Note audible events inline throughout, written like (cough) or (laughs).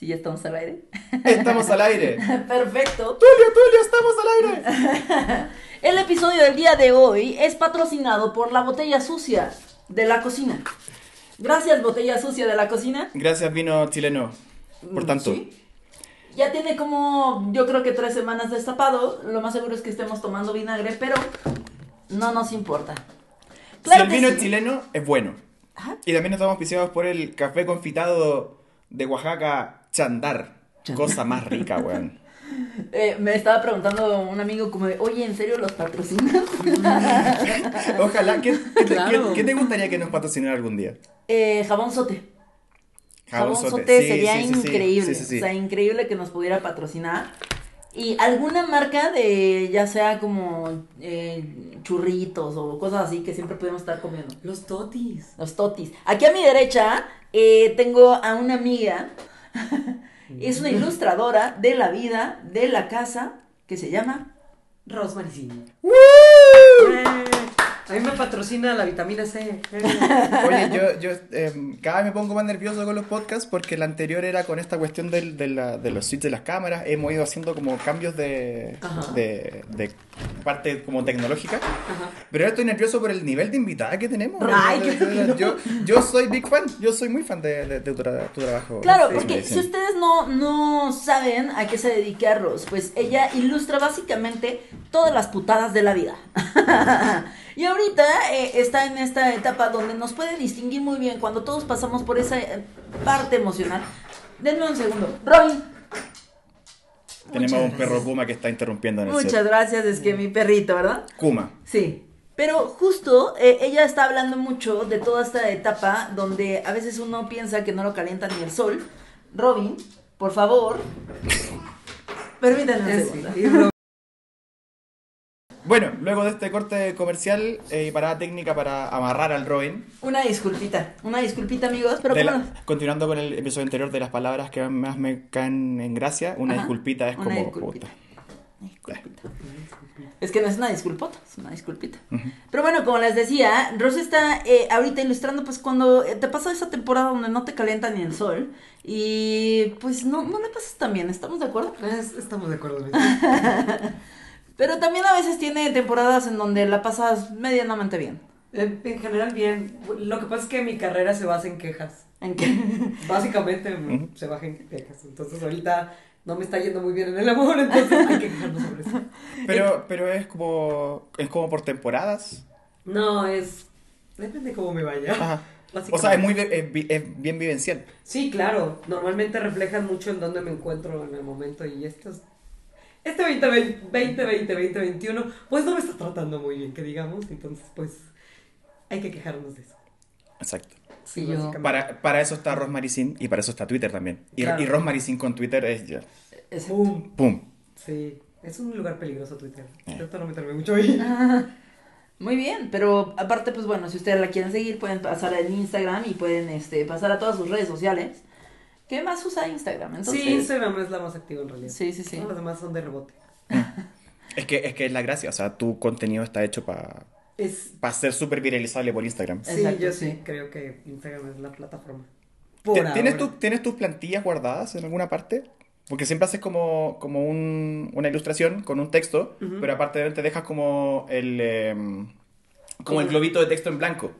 Sí, ya estamos al aire. Estamos al aire. (laughs) Perfecto. Tulio, Tulio, estamos al aire. (laughs) El episodio del día de hoy es patrocinado por la botella sucia de la cocina. Gracias, botella sucia de la cocina. Gracias, vino chileno. Por tanto. Sí. Ya tiene como, yo creo que tres semanas destapado. Lo más seguro es que estemos tomando vinagre, pero no nos importa. si el vino sí. chileno, es bueno. Y también estamos auspiciados por el café confitado de Oaxaca, Chandar. Cosa más rica, weón. (laughs) Eh, me estaba preguntando un amigo como de, oye, ¿en serio los patrocinan? (laughs) Ojalá, ¿qué, qué te- Claro. qué- qué te gustaría que nos patrocinara algún día? Eh, jabón sote. Jabón, Jabón sote, sote, sí, sería sí, sí, sí. increíble. Sí, sí, sí. O sea, increíble que nos pudiera patrocinar. Y alguna marca de, ya sea como eh, churritos o cosas así que siempre podemos estar comiendo. Los totis. Los totis. Aquí a mi derecha eh, tengo a una amiga. (laughs) es una ilustradora de la vida, de la casa, que se llama... Rosemary. ¡Woo! Eh, a mí me patrocina la vitamina C. Eh. Oye, yo, yo em, cada vez me pongo más nervioso con los podcasts porque el anterior era con esta cuestión del- de, la- de los switches de las cámaras. Hemos ido haciendo como cambios de, de, de parte como tecnológica. Ajá. Pero ahora estoy nervioso por el nivel de invitada que tenemos. Ay, qué yo, yo soy big fan, yo soy muy fan de, tu, tra- tu trabajo. Claro, Sí. porque si ustedes no, no saben a qué se dedica Rose, pues ella ilustra básicamente todas las putadas de la vida. (laughs) y ahorita eh, está en esta etapa donde nos puede distinguir muy bien cuando todos pasamos por esa eh, parte emocional. Denme un segundo. Robin. Tenemos Muchas un perro Kuma que está interrumpiendo en el Muchas set. gracias, es que mi perrito, ¿verdad? Kuma. Sí. Pero justo eh, ella está hablando mucho de toda esta etapa donde a veces uno piensa que no lo calienta ni el sol. Robin, por favor. (laughs) Permítanme un segundo. Bueno, luego de este corte comercial eh, y parada técnica para amarrar al Robin, Una disculpita, una disculpita amigos, pero la- bueno, continuando con el episodio anterior de las palabras que más me caen en gracia, una Ajá, disculpita es una como... disculpita. puta. disculpita. Es que no es una disculpota, es una disculpita. Pero bueno, como les decía, Rose está eh, ahorita ilustrando pues cuando eh, te pasa esa temporada donde no te calienta ni el sol y pues no, no le pasas tan bien, ¿estamos de acuerdo? Es- estamos de acuerdo. (laughs) Pero también a veces tiene temporadas en donde la pasas medianamente bien. En general, bien. Lo que pasa es que mi carrera se basa en quejas. ¿En qué? (laughs) Básicamente se basa en quejas. Entonces, ahorita no me está yendo muy bien en el amor, entonces hay que quejarnos sobre eso. (laughs) Pero, pero es como es como por temporadas. No, es. Depende cómo me vaya. Ajá. O sea, es muy es bien vivencial. Sí, claro. Normalmente reflejan mucho en dónde me encuentro en el momento y estos. Este 2020, 2020, 2021, pues no me está tratando muy bien, que digamos. Entonces, pues, hay que quejarnos de eso. Exacto. Sí, yo-. Para, para eso está Rosmaricin y para eso está Twitter también. Y, Claro. y con Twitter es ya. Es- Boom. ¡Pum! Sí, es un lugar peligroso Twitter. Eh. Trato de no meterme mucho ahí. (laughs) Muy bien, pero aparte, pues bueno, si ustedes la quieren seguir, pueden pasar en Instagram y pueden este, pasar a todas sus redes sociales. ¿Qué más usa Instagram? Entonces, Sí, Instagram es la más activa en realidad. Sí, sí, sí. Todas las demás son de rebote. (laughs) Es que, es que es la gracia, o sea, tu contenido está hecho para Es. ser súper viralizable por Instagram. Sí, Exacto, yo sí. creo que Instagram es la plataforma. ¿Ti- ¿Tienes, tu- ¿Tienes tus plantillas guardadas en alguna parte? Porque siempre haces como, como un- una ilustración con un texto, Ujú. pero aparte te dejas como el, em, como el globito de texto en blanco.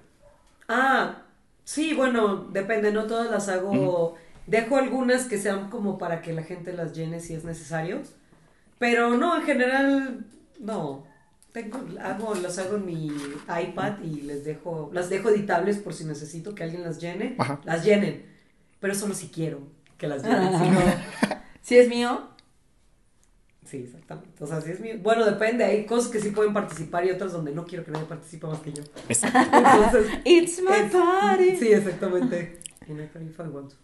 Ah, sí, bueno, depende, no todas las hago. Dejo algunas que sean como para que la gente las llene si es necesario. Pero no, en general, no. Tengo, hago, las hago en mi iPad y les dejo, las dejo editables por si necesito que alguien las llene. Ajá. Las llenen. Pero solo si quiero que las llenen. si no, (laughs) Si es mío, sí, exactamente. O sea, si es mío. Bueno, depende, hay cosas que sí pueden participar y otras donde no quiero que nadie participe más que yo. (laughs) Entonces, it's my es- party. Sí, exactamente. Party if I want to.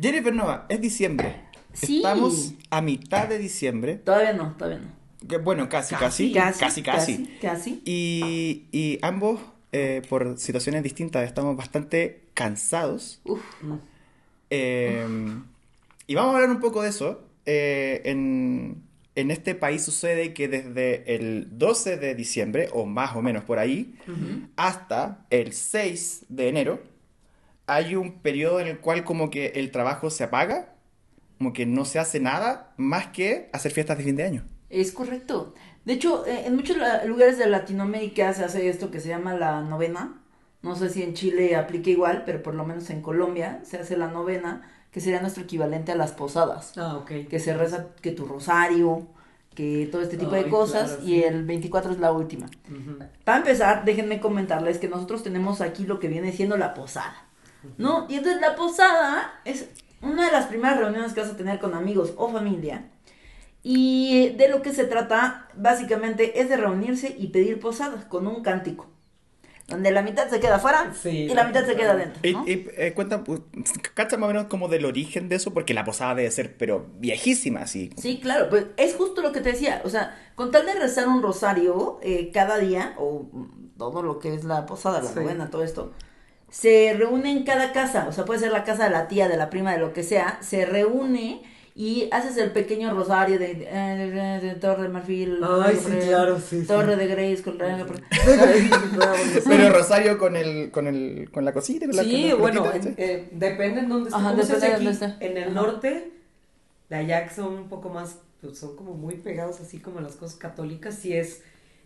Jennifer Nova, es diciembre. Sí. Estamos a mitad de diciembre. Todavía no, todavía no. Que, bueno, casi, casi. Casi, Casi, casi. casi. casi. Y, y ambos, eh, por situaciones distintas, estamos bastante cansados. Uf. Eh, y vamos a hablar un poco de eso. Eh, en, en este país sucede que desde el 12 de diciembre, o más o menos por ahí, hasta el 6 de enero, hay un periodo en el cual como que el trabajo se apaga como que no se hace nada más que hacer fiestas de fin de año. Es correcto. De hecho, eh, en muchos lugares de Latinoamérica se hace esto que se llama la novena. No sé si en Chile aplica igual, pero por lo menos en Colombia se hace la novena, que sería nuestro equivalente a las posadas. Ah, ok. Que se reza que tu rosario, que todo este tipo Ay, de cosas, claro, y sí. el 24 es la última. Ujú. Para empezar, déjenme comentarles que nosotros tenemos aquí lo que viene siendo la posada, ¿no? Y entonces la posada es una de las primeras reuniones que vas a tener con amigos o familia. Y de lo que se trata, básicamente, es de reunirse y pedir posada con un cántico. Donde la mitad se queda afuera Sí, y la mitad se queda adentro, Y, ¿no? y, eh, cuenta, pues, cacha más o menos como del origen de eso, porque la posada debe ser, pero viejísima, así. Sí, claro, pues es justo lo que te decía, o sea, con tal de rezar un rosario eh, cada día, o todo lo que es la posada, la Sí. novena, todo esto, se reúne en cada casa, o sea, puede ser la casa de la tía, de la prima, de lo que sea, se reúne y haces el pequeño rosario de, de, de Torre de Marfil, Ay, sí, Torre- claro, sí, sí. Torre de Grace, con (laughs) Pero Rosario con el, con el, con la cosita, con la Sí, con la bueno, eh, depende en dónde. Ajá, ¿Cómo se depende de aquí? dónde esté. En el Ajá. norte, de allá que son un poco más, pues son como muy pegados así como las cosas católicas, sí es,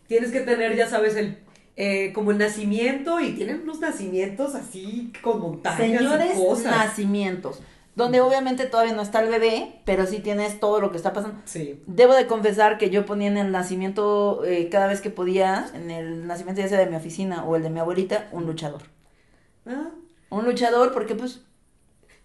tienes que tener, ya sabes, el, eh, como el nacimiento y tienen unos nacimientos así con montañas Señores y cosas. nacimientos, donde obviamente todavía no está el bebé, pero sí tienes todo lo que está pasando. Sí. Debo de confesar que yo ponía en el nacimiento, eh, cada vez que podía, en el nacimiento ya sea de mi oficina o el de mi abuelita, un luchador. Ah, Un luchador porque pues...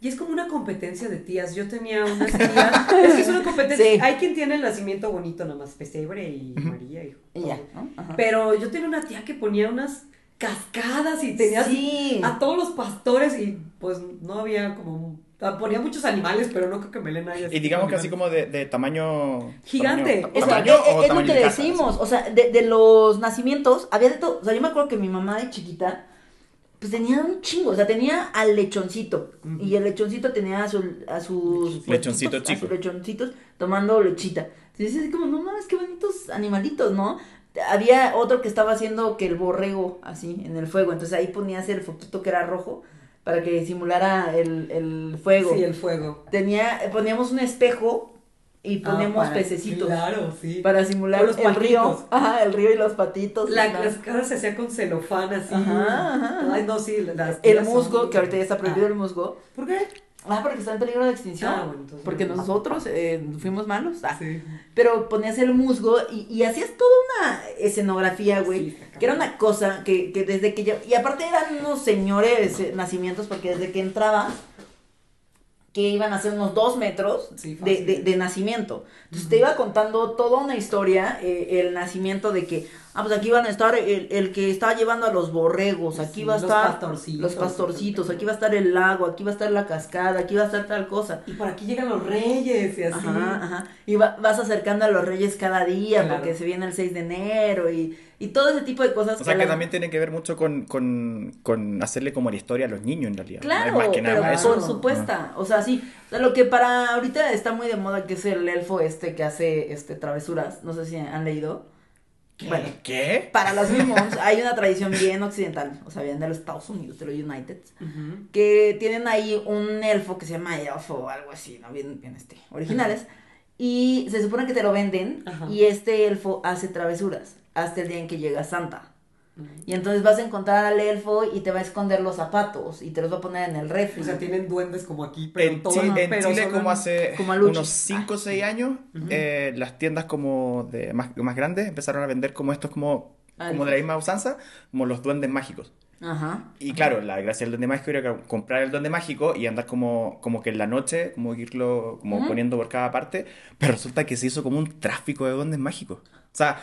Y es como una competencia de tías. Yo tenía unas tías. (laughs) es que es una competencia. Sí. Hay quien tiene el nacimiento bonito, nada más pesebre y María y, Y ya, todo. ¿no? Ajá. Pero yo tenía una tía que ponía unas cascadas y tenía Sí. a todos los pastores y pues no había como ponía muchos animales, pero no creo que Melena haya Y digamos que así como de, de tamaño... Gigante. tamaño- Es, que, tamaño o es lo que de decimos, o sea, de, de los nacimientos, había de todo, o sea, yo me acuerdo que mi mamá de chiquita, pues tenía un chingo, o sea, tenía al lechoncito, y el lechoncito tenía a, su- a sus... Lechoncito a sus lechoncitos tomando lechita. Entonces es como, no mames, qué bonitos animalitos, ¿no? Había otro que estaba haciendo que el borrego, así, en el fuego, entonces ahí ponías el foquito que era rojo, para que simulara el, el fuego. Sí, el fuego. Tenía, poníamos un espejo y Ah, poníamos para- pececitos. Claro, sí. Para simular los el río. Ajá, el río y los patitos. La, las caras se hacían con celofán así. Ajá, ajá. Ay, no, sí. Las El son musgo, que ahorita ya está prohibido Ah, el musgo. ¿Por qué? Ah, porque está en peligro de extinción. Ah, bueno, entonces porque no. nosotros eh, fuimos malos. Ah. Sí. Pero ponías el musgo y, y hacías toda una escenografía, güey. Sí, que era una cosa que, que desde que yo. Y aparte eran unos señores eh, nacimientos, porque desde que entrabas, que iban a ser unos dos metros Sí, de, de, de nacimiento. Entonces te iba contando toda una historia, eh, el nacimiento de que, ah, pues aquí van a estar el, el que está llevando a los borregos, aquí Sí, va a los estar pastorcitos. los pastorcitos, aquí va a estar el lago, aquí va a estar la cascada, aquí va a estar tal cosa. Y por aquí llegan los reyes y así. Ajá, ajá. Y va- vas acercando a los reyes cada día Claro. porque se viene el 6 de enero y, y todo ese tipo de cosas. O sea que la- también tiene que ver mucho con, con, con hacerle como la historia a los niños en realidad. Claro, más que nada pero eso. por supuesto. O sea, sí. O sea, lo que para ahorita está muy de moda que es el elfo este que hace este travesuras. No sé si han leído. Bueno, ¿Qué? para los mismos hay una tradición bien occidental, o sea, bien de los Estados Unidos, de los United, que tienen ahí un elfo que se llama elfo o algo así, ¿no? Bien, bien este, originales. Y se supone que te lo venden y este elfo hace travesuras hasta el día en que llega Santa. Y entonces vas a encontrar al elfo y te va a esconder los zapatos y te los va a poner en el refri. O sea, tienen duendes como aquí, pero En, todos, Chi- en pero Chile, como hace como unos 5 o 6 años, eh, las tiendas como de más, más grandes empezaron a vender como estos como, Ah, como de la misma usanza, como los duendes mágicos. Ajá. Y claro, la gracia del duende mágico era comprar el duende mágico y andar como, como que en la noche, como irlo como Ujú. poniendo por cada parte, pero resulta que se hizo como un tráfico de duendes mágicos. O sea,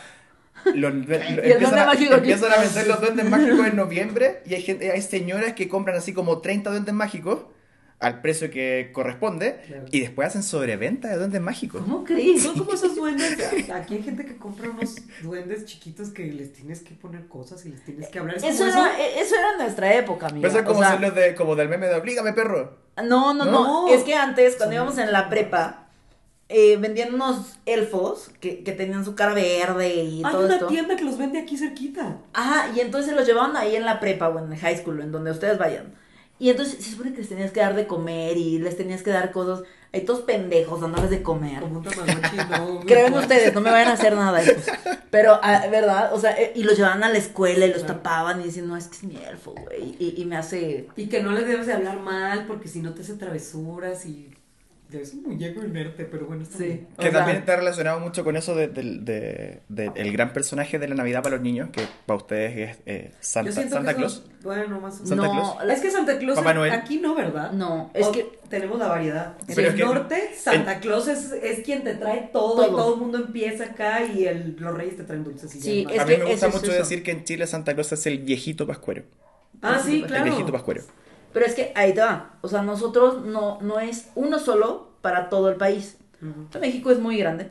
los, lo- (laughs) empiezan, a, empiezan a vender los duendes (laughs) mágicos en noviembre y hay, gente, hay señoras que compran así como 30 duendes mágicos al precio que corresponde Claro. y después hacen sobreventa de duendes mágicos. ¿Cómo crees? Son como esos (laughs) duendes. Aquí hay gente que compra unos duendes chiquitos que les tienes que poner cosas y les tienes que hablar. Es Eso era, e- eso era nuestra época, amiga. Pero eso es como O sea, ser los de, como del meme de Oblígame, perro. No, no, no, No. Es que antes, cuando Sí. íbamos en la prepa, eh, vendían unos elfos que, que tenían su cara verde y Hay todo una esto. tienda que los vende aquí cerquita. Ajá, y entonces los llevaban ahí en la prepa o en el high school, en donde ustedes vayan. Y entonces se supone que les tenías que dar de comer y les tenías que dar cosas. Hay todos pendejos dándoles de comer. Como un no. (laughs) Creen ustedes, no me vayan a hacer nada. Pero, ah, ¿verdad? O sea, eh, y los llevaban a la escuela y los Claro. tapaban y decían, no, es que es mi elfo, güey. Y, y me hace. Y que no le debes de hablar mal porque si no te hace travesuras y... Es un muñeco inerte, pero bueno, está Sí. bien. O Que sea- también está relacionado mucho con eso del de, de- de- el gran personaje de la Navidad para los niños, que para ustedes es eh, Santa, Yo siento Santa que Claus. eso- Bueno, más. Santa no, Claus. la- Es que Santa Claus Papá Noel. aquí no, ¿verdad? No, es O que- tenemos la variedad. En Pero el es que- norte, Santa Claus es, es quien te trae todo, y Todo. todo el mundo empieza acá y el, los reyes te traen dulces y Sí, es a mí que me gusta mucho eso. decir que en Chile Santa Claus es el viejito pascuero. Ah, sí, El claro. viejito pascuero. Pero es que ahí te va. O sea, nosotros no, no es uno solo para todo el país. México es muy grande.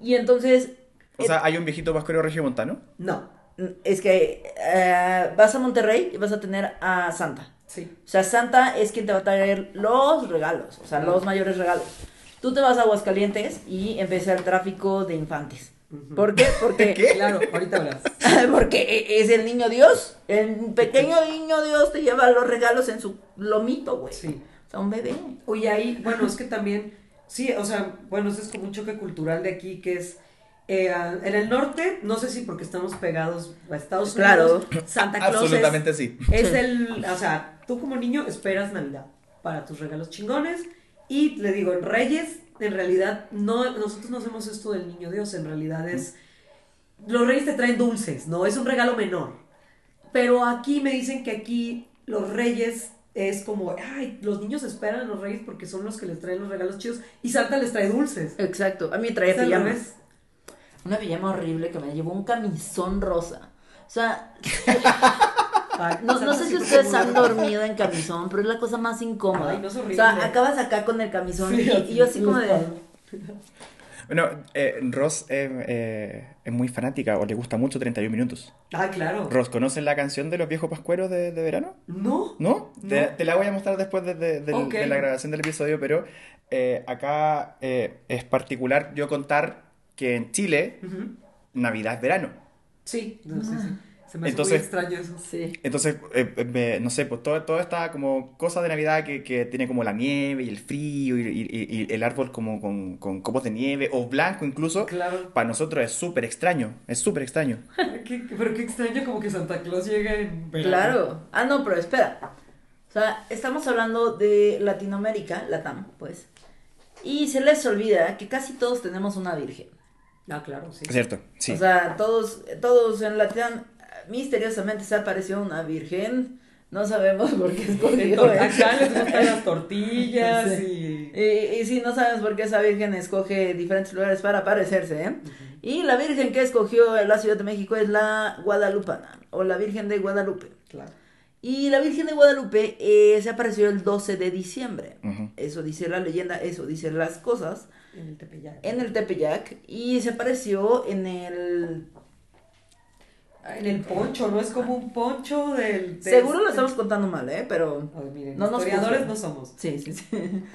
Y entonces, O sea, hay un viejito pascuero regiomontano. No, es que eh, vas a Monterrey y vas a tener a Santa. sí. O sea, Santa es quien te va a traer los regalos, o sea, los mayores regalos. Tú te vas a Aguascalientes y empieza el tráfico de infantes. ¿Por qué? Porque, ¿Qué? Claro, ahorita hablas. (laughs) porque e, es el niño Dios. El pequeño niño Dios te lleva los regalos en su lomito, güey. Sí. O sea, un bebé. Oye, ahí, bueno, es que también, sí, o sea, bueno, eso es como un choque cultural de aquí, que es, eh, en el norte, no sé si porque estamos pegados a Estados Claro. Unidos, Santa Claus Absolutamente es, sí. es el, o sea, tú como niño esperas Navidad para tus regalos chingones, y le digo, en Reyes, en realidad, no, nosotros no hacemos esto del niño Dios, en realidad es, los Reyes te traen dulces, no, es un regalo menor. Pero aquí me dicen que aquí los reyes es como, ay, los niños esperan a los reyes porque son los que les traen los regalos chidos y Santa les trae dulces. Exacto. A mí me traía Es al pijama. revés. Una pijama horrible que me llevó un camisón rosa. O sea, (laughs) no, no sé si ustedes han dormido en camisón, pero es la cosa más incómoda. Ay, no es o sea, acabas acá con el camisón Sí, y, y yo así como de... Bueno, eh, Ross eh, eh, es muy fanática o le gusta mucho 31 minutos. Ah, claro. Ross, ¿conoces la canción de los viejos pascueros de, de verano? No. ¿No? Te, No. te la voy a mostrar después de, de- la grabación del episodio, pero eh, acá eh, es particular yo contar que en Chile. Navidad es verano. Sí, no, sí, sí. Se me hace Entonces- muy extraño eso. Sí. Entonces, eh, eh, me- no sé, pues todo- toda esta como cosa de Navidad que, que tiene como la nieve y el frío y, y- y el árbol como con, con copos de nieve o blanco incluso, Claro. para nosotros es súper extraño, es súper extraño. (laughs) Qué- pero qué extraño como que Santa Claus llegue en verano. Claro. Ah, no, pero espera. O sea, estamos hablando de Latinoamérica, Latam, pues. Y se les olvida que casi todos tenemos una virgen. Ah, claro, sí. Es cierto, sí. O sea, todos, todos en Latam, misteriosamente se apareció una virgen. No sabemos por qué (laughs) escogió acá les gustan las tortillas (laughs) Sí. y... Y, y sí, no sabemos por qué esa virgen escoge diferentes lugares para aparecerse, ¿eh? Y la virgen que escogió en la Ciudad de México es la Guadalupana, o la Virgen de Guadalupe. Claro. Y la Virgen de Guadalupe eh, se apareció el 12 de diciembre. Eso dice la leyenda, eso dicen las cosas. En el Tepeyac. En el Tepeyac. Y se apareció en el... En el poncho, ¿no? Es como un poncho del... del- Seguro lo estamos contando mal, ¿eh? Pero... A ver, miren, No nos historiadores juzguen. no somos. Sí, sí, sí.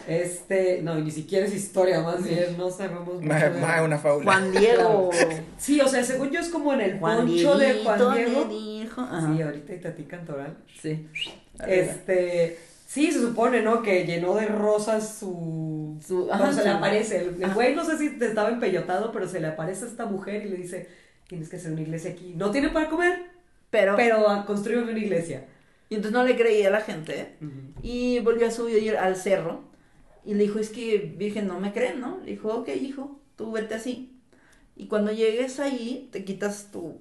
Este, no, ni siquiera es historia, más bien, no sabemos mucho Más, de- más una fábula. Juan Diego. (laughs) Sí, o sea, según yo es como en el Juan poncho de Juan Diego. dijo. Sí, ahorita y Tati Cantoral. Sí. Este, sí, se supone, ¿no? Que llenó de rosas su... Su- se le aparece. El, el güey no sé si estaba empellotado, pero se le aparece a esta mujer y le dice, tienes que hacer una iglesia aquí. No tiene para comer, Pero... pero construye una iglesia. Y entonces no le creía a la gente. Y volvió a subir al cerro. Y le dijo, es que Virgen no me creen, ¿no? Le dijo, ok, hijo, tú vete así. Y cuando llegues ahí, te quitas tu...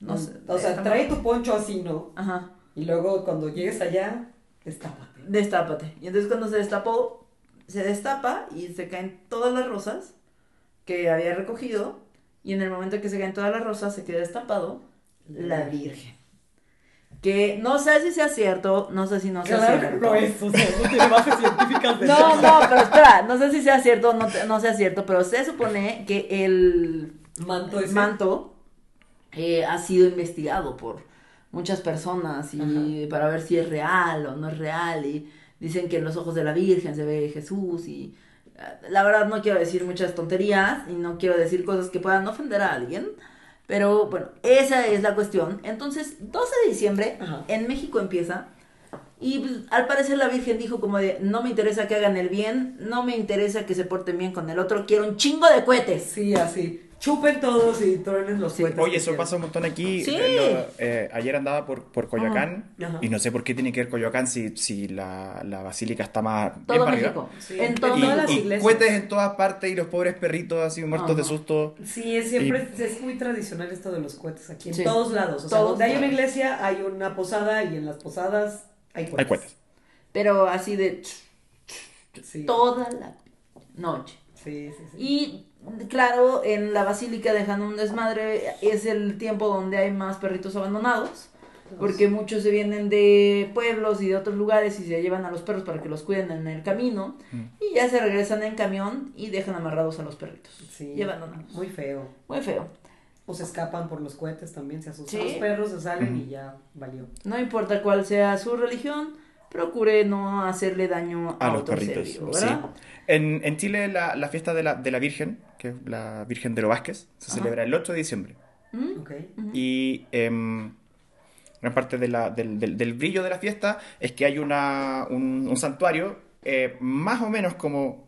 No sé. O sea, trae tu poncho así, ¿no? Ajá. Y luego cuando llegues allá, destápate. Destápate. Y entonces cuando se destapó, se destapa y se caen todas las rosas que había recogido. Y en el momento que se caen todas las rosas, se queda destapado la Virgen. Que no sé si sea cierto, no sé si no sea Claro cierto. no es, o sea, no tiene bases científicas de No, nada. no, pero espera, no sé si sea cierto o no, no sea cierto, pero se supone que el Manto manto eh, ha sido investigado por muchas personas y para ver si es real o no es real y dicen que en los ojos de la Virgen se ve Jesús y la verdad no quiero decir muchas tonterías y no quiero decir cosas que puedan ofender a alguien, pero bueno, esa es la cuestión. Entonces, 12 de diciembre Ajá. en México empieza Y pues, al parecer la Virgen dijo como de, no me interesa que hagan el bien, no me interesa que se porten bien con el otro, quiero un chingo de cohetes. Sí, así. Chupen todos y truenen los Sí. cohetes Oye, eso quieran. pasa un montón aquí. Sí. Eh, lo- eh, ayer andaba por, por Coyoacán Ajá. y no sé por qué tiene que ver Coyoacán si, si la, la basílica está más Todo. México. Sí. En Y- todo Y, todas las y iglesias. cohetes en todas partes y los pobres perritos así muertos de Ajá. susto. Sí, es siempre es muy tradicional esto de los cohetes aquí, en todos lados. O sea, Todos donde hay una lados. iglesia hay una posada y en las posadas hay cohetes. Pero así de Sí. toda la noche. Sí, sí, sí. Y claro, en la basílica dejan un desmadre, es el tiempo donde hay más perritos abandonados, porque muchos se vienen de pueblos y de otros lugares y se llevan a los perros para que los cuiden en el camino y ya se regresan en camión y dejan amarrados a los perritos. Sí. Y abandonados. Muy feo. Muy feo. O se escapan por los cohetes también, se asustan Sí. los perros, se salen y ya valió. No importa cuál sea su religión, procure no hacerle daño a, A los otro perritos. ser vivo, sí. ¿verdad? En, en Chile la, la fiesta de la, de la Virgen, que es la Virgen de los Vázquez, se Ajá. celebra el 8 de diciembre. ¿Mm? Ok. Y em, gran parte de la- del, del- del brillo de la fiesta es que hay una, un, un santuario eh, más o menos como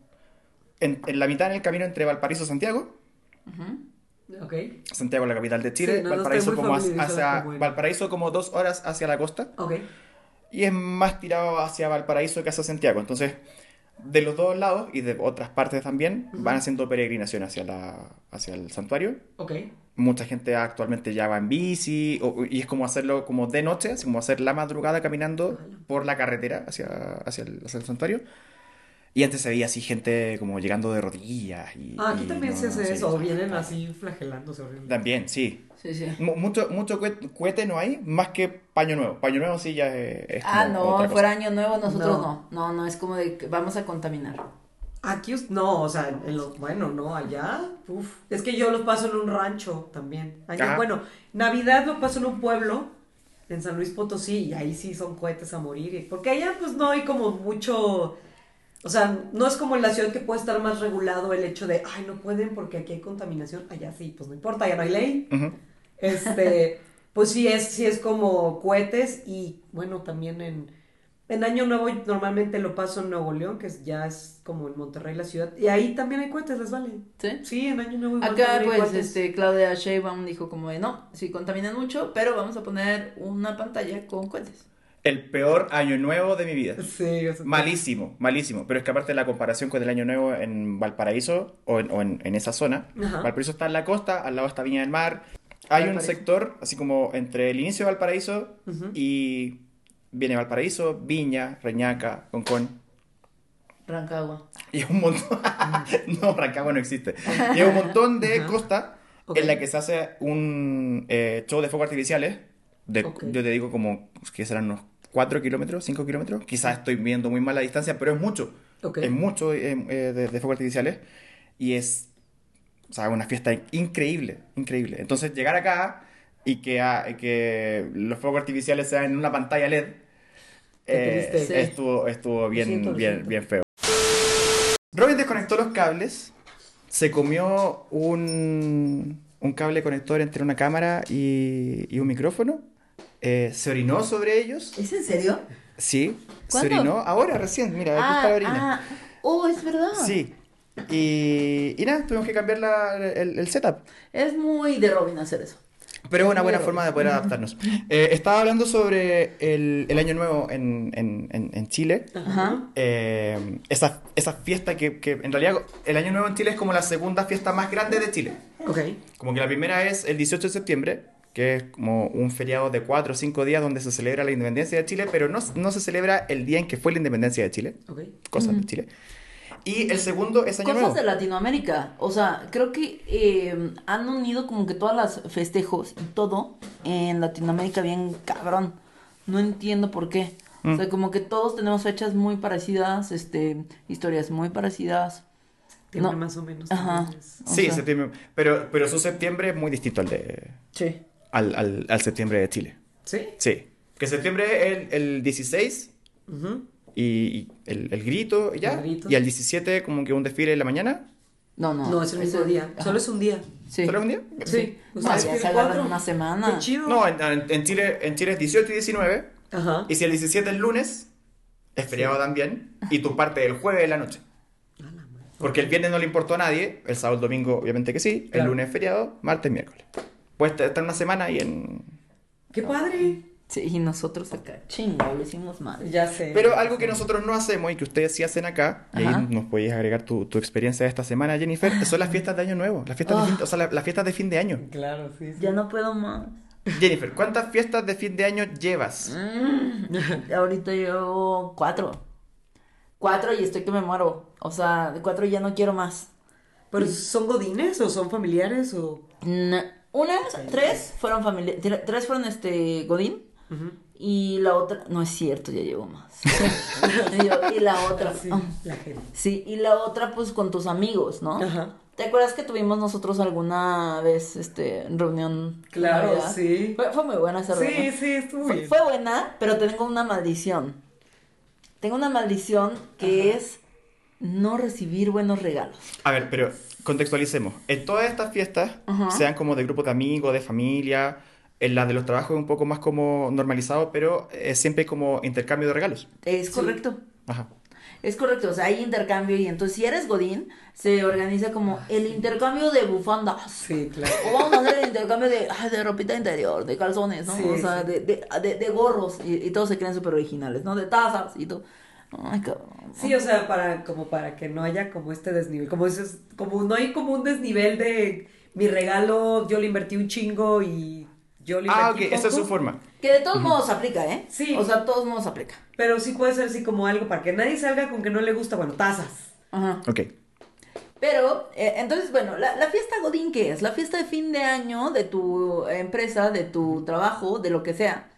en, en la mitad del camino entre Valparaíso y Santiago. Ujú. Ok. Santiago es la capital de Chile, Sí, no, no Valparaíso, como hacia, Valparaíso como dos horas hacia la costa y es más tirado hacia Valparaíso que hacia Santiago. Entonces, de los dos lados y de otras partes también van haciendo peregrinación hacia, la, hacia el santuario. Ok. Mucha gente actualmente ya va en bici o- y es como hacerlo como de noche, así como hacer la madrugada caminando por la carretera hacia, hacia, el, hacia el santuario. Y antes se veía así gente como llegando de rodillas. Y, Ah, aquí y también no, se hace eso, o vienen así flagelándose horrible. También, sí. Sí, sí. Mu- Mucho, mucho cohe- cohete no hay, más que paño nuevo. Paño nuevo sí ya es, es Ah, como no, fuera año nuevo nosotros No. no. No, no, es como de que vamos a contaminar. Aquí, no, o sea, en los, bueno, no, allá, uf. Es que yo los paso en un rancho también. Allá, bueno, Navidad lo paso en un pueblo, en San Luis Potosí, y ahí sí son cohetes a morir. Porque allá, pues, no hay como mucho, o sea, no es como en la ciudad que puede estar más regulado el hecho de, ay, no pueden porque aquí hay contaminación. Allá sí, pues no importa, ya no hay ley. Este, (laughs) pues sí es, sí es como cohetes y bueno, también en, en Año Nuevo normalmente lo paso en Nuevo León, que ya es como en Monterrey la ciudad, y ahí también hay cohetes, les vale. ¿Sí? Sí, en Año Nuevo igual Acá pues cohetes. este Claudia Sheinbaum dijo como de no, sí contaminan mucho, pero vamos a poner una pantalla con cohetes. El peor año nuevo de mi vida. Sí, o sea, Malísimo, malísimo. Pero es que aparte de la comparación con el Año Nuevo en Valparaíso o en, o en- en esa zona, Ajá. Valparaíso está en la costa, al lado está Viña del Mar. Hay un sector, así como entre el inicio de Valparaíso y viene Valparaíso, Viña, Reñaca, Concón. Rancagua. Y un montón. (laughs) no, Rancagua no existe. Y hay un montón de Ajá. costa en la que se hace un eh, show de fuegos artificiales. De. Yo te digo como que serán unos 4 kilómetros, 5 kilómetros. Quizás estoy viendo muy mal la distancia, pero es mucho. Ok. Es mucho eh, eh, de, de fuegos artificiales. Y es o sea, una fiesta increíble, increíble. Entonces llegar acá y que, ah, que los fuegos artificiales sean en una pantalla LED. Eh, estuvo, estuvo bien, siento, bien, bien feo. Robin desconectó los cables, se comió un, un cable conector entre una cámara y, y un micrófono, eh, se orinó sobre ellos, ¿Es en serio? sí, ¿Cuándo? se orinó ahora recién, mira, aquí está la orina. ah, oh, es verdad. Sí, y, y nada, tuvimos que cambiar la- el, el setup. Es muy de Robin hacer eso. Pero es una buena forma de poder adaptarnos. Eh, estaba hablando sobre el, el Año Nuevo en, en- en- en Chile. Ajá. Eh, esa, esa fiesta que, que en realidad el Año Nuevo en Chile es como la segunda fiesta más grande de Chile. Ok. Como que la primera es el 18 de septiembre, que es como un feriado de 4 o 5 días donde se celebra la independencia de Chile, pero no, no se celebra el día en que fue la independencia de Chile, Ok. cosas de Chile. Y el segundo es Año Cosas Nuevo. de Latinoamérica. O sea, creo que eh, han unido como que todas las festejos y todo en Latinoamérica bien cabrón. No entiendo por qué. O Mm. sea, como que todos tenemos fechas muy parecidas, este, historias muy parecidas. No. más o menos. Ajá. o Sí, sea. septiembre. Pero, pero su septiembre es muy distinto al, de, Sí. Al, al, al septiembre de Chile. Sí. Sí. Que septiembre es el, el 16 Ujú. y, y el, el grito y ya. El grito. Y al 17 como que un desfile en la mañana. No, no. No, es el mismo día. ajá. Solo es un día. Sí. ¿Solo un día? Sí. No, O sea, ya es que se el agarran una semana. Qué chido. No, en, en- en Chile, en Chile es 18 y 19. Ajá. Y si el 17 es lunes, es feriado también. Y tú partes el jueves de la noche. Porque el viernes no le importó a nadie. El sábado, el domingo, obviamente que sí. El Claro. lunes es feriado, martes, miércoles. Puedes estar una semana y en. ¡Qué padre! Sí, y nosotros acá, chingo, lo hicimos mal. Ya sé. Pero algo que nosotros no hacemos y que ustedes sí hacen acá, y ahí nos podéis agregar tu, tu experiencia de esta semana, Jennifer, son las fiestas de Año Nuevo, las fiestas, de, Ah. fin, o sea, la- las fiestas de fin de año. Claro, sí. sí. Ya no puedo más. Jennifer, ¿cuántas fiestas de fin de año llevas? Mm, (laughs) ahorita llevo cuatro. Cuatro y estoy que me muero. O sea, de cuatro ya no quiero más. ¿Pero son godines o son familiares o...? No, Unas, tres fueron familia, tre- tres fueron este Godín y la otra, no es cierto, ya llevo más. y, (laughs) yo- y la otra, Sí, ah, la gente. sí, y la otra pues con tus amigos, ¿no? Ajá. ¿Te acuerdas que tuvimos nosotros alguna vez este reunión? Claro, sí. Fue, fue muy buena esa reunión. Sí, sí, estuvo Fue, bien. fue buena, pero tengo una maldición. Tengo una maldición que es no recibir buenos regalos. A ver, pero contextualicemos. En todas estas fiestas, sean como de grupo de amigos, de familia, en la de los trabajos es un poco más como normalizado, pero eh, siempre hay como intercambio de regalos. Es Sí. correcto. Ajá. Es correcto, o sea, hay intercambio y entonces si eres Godín, se organiza como el intercambio de bufandas. Sí, claro. O vamos a hacer el intercambio de, ay, de ropita interior, de calzones, ¿no? Sí, o sea, sí. de, de, de, de gorros y, y todos se creen súper originales, ¿no? De tazas y todo. Ay, cabrón. Sí, o sea, para, como para que no haya como este desnivel, como dices, como no hay como un desnivel de mi regalo, yo le invertí un chingo y yo le Ah, ok, invertí esa es poco. su forma. Que de todos modos aplica, ¿eh? Sí. O sea, de todos modos aplica. Pero sí puede ser así como algo para que nadie salga con que no le gusta, bueno, tazas. Ajá. Ok. Pero, eh, entonces, bueno, la, la fiesta Godín, ¿qué es? La fiesta de fin de año de tu empresa, de tu trabajo, de lo que sea.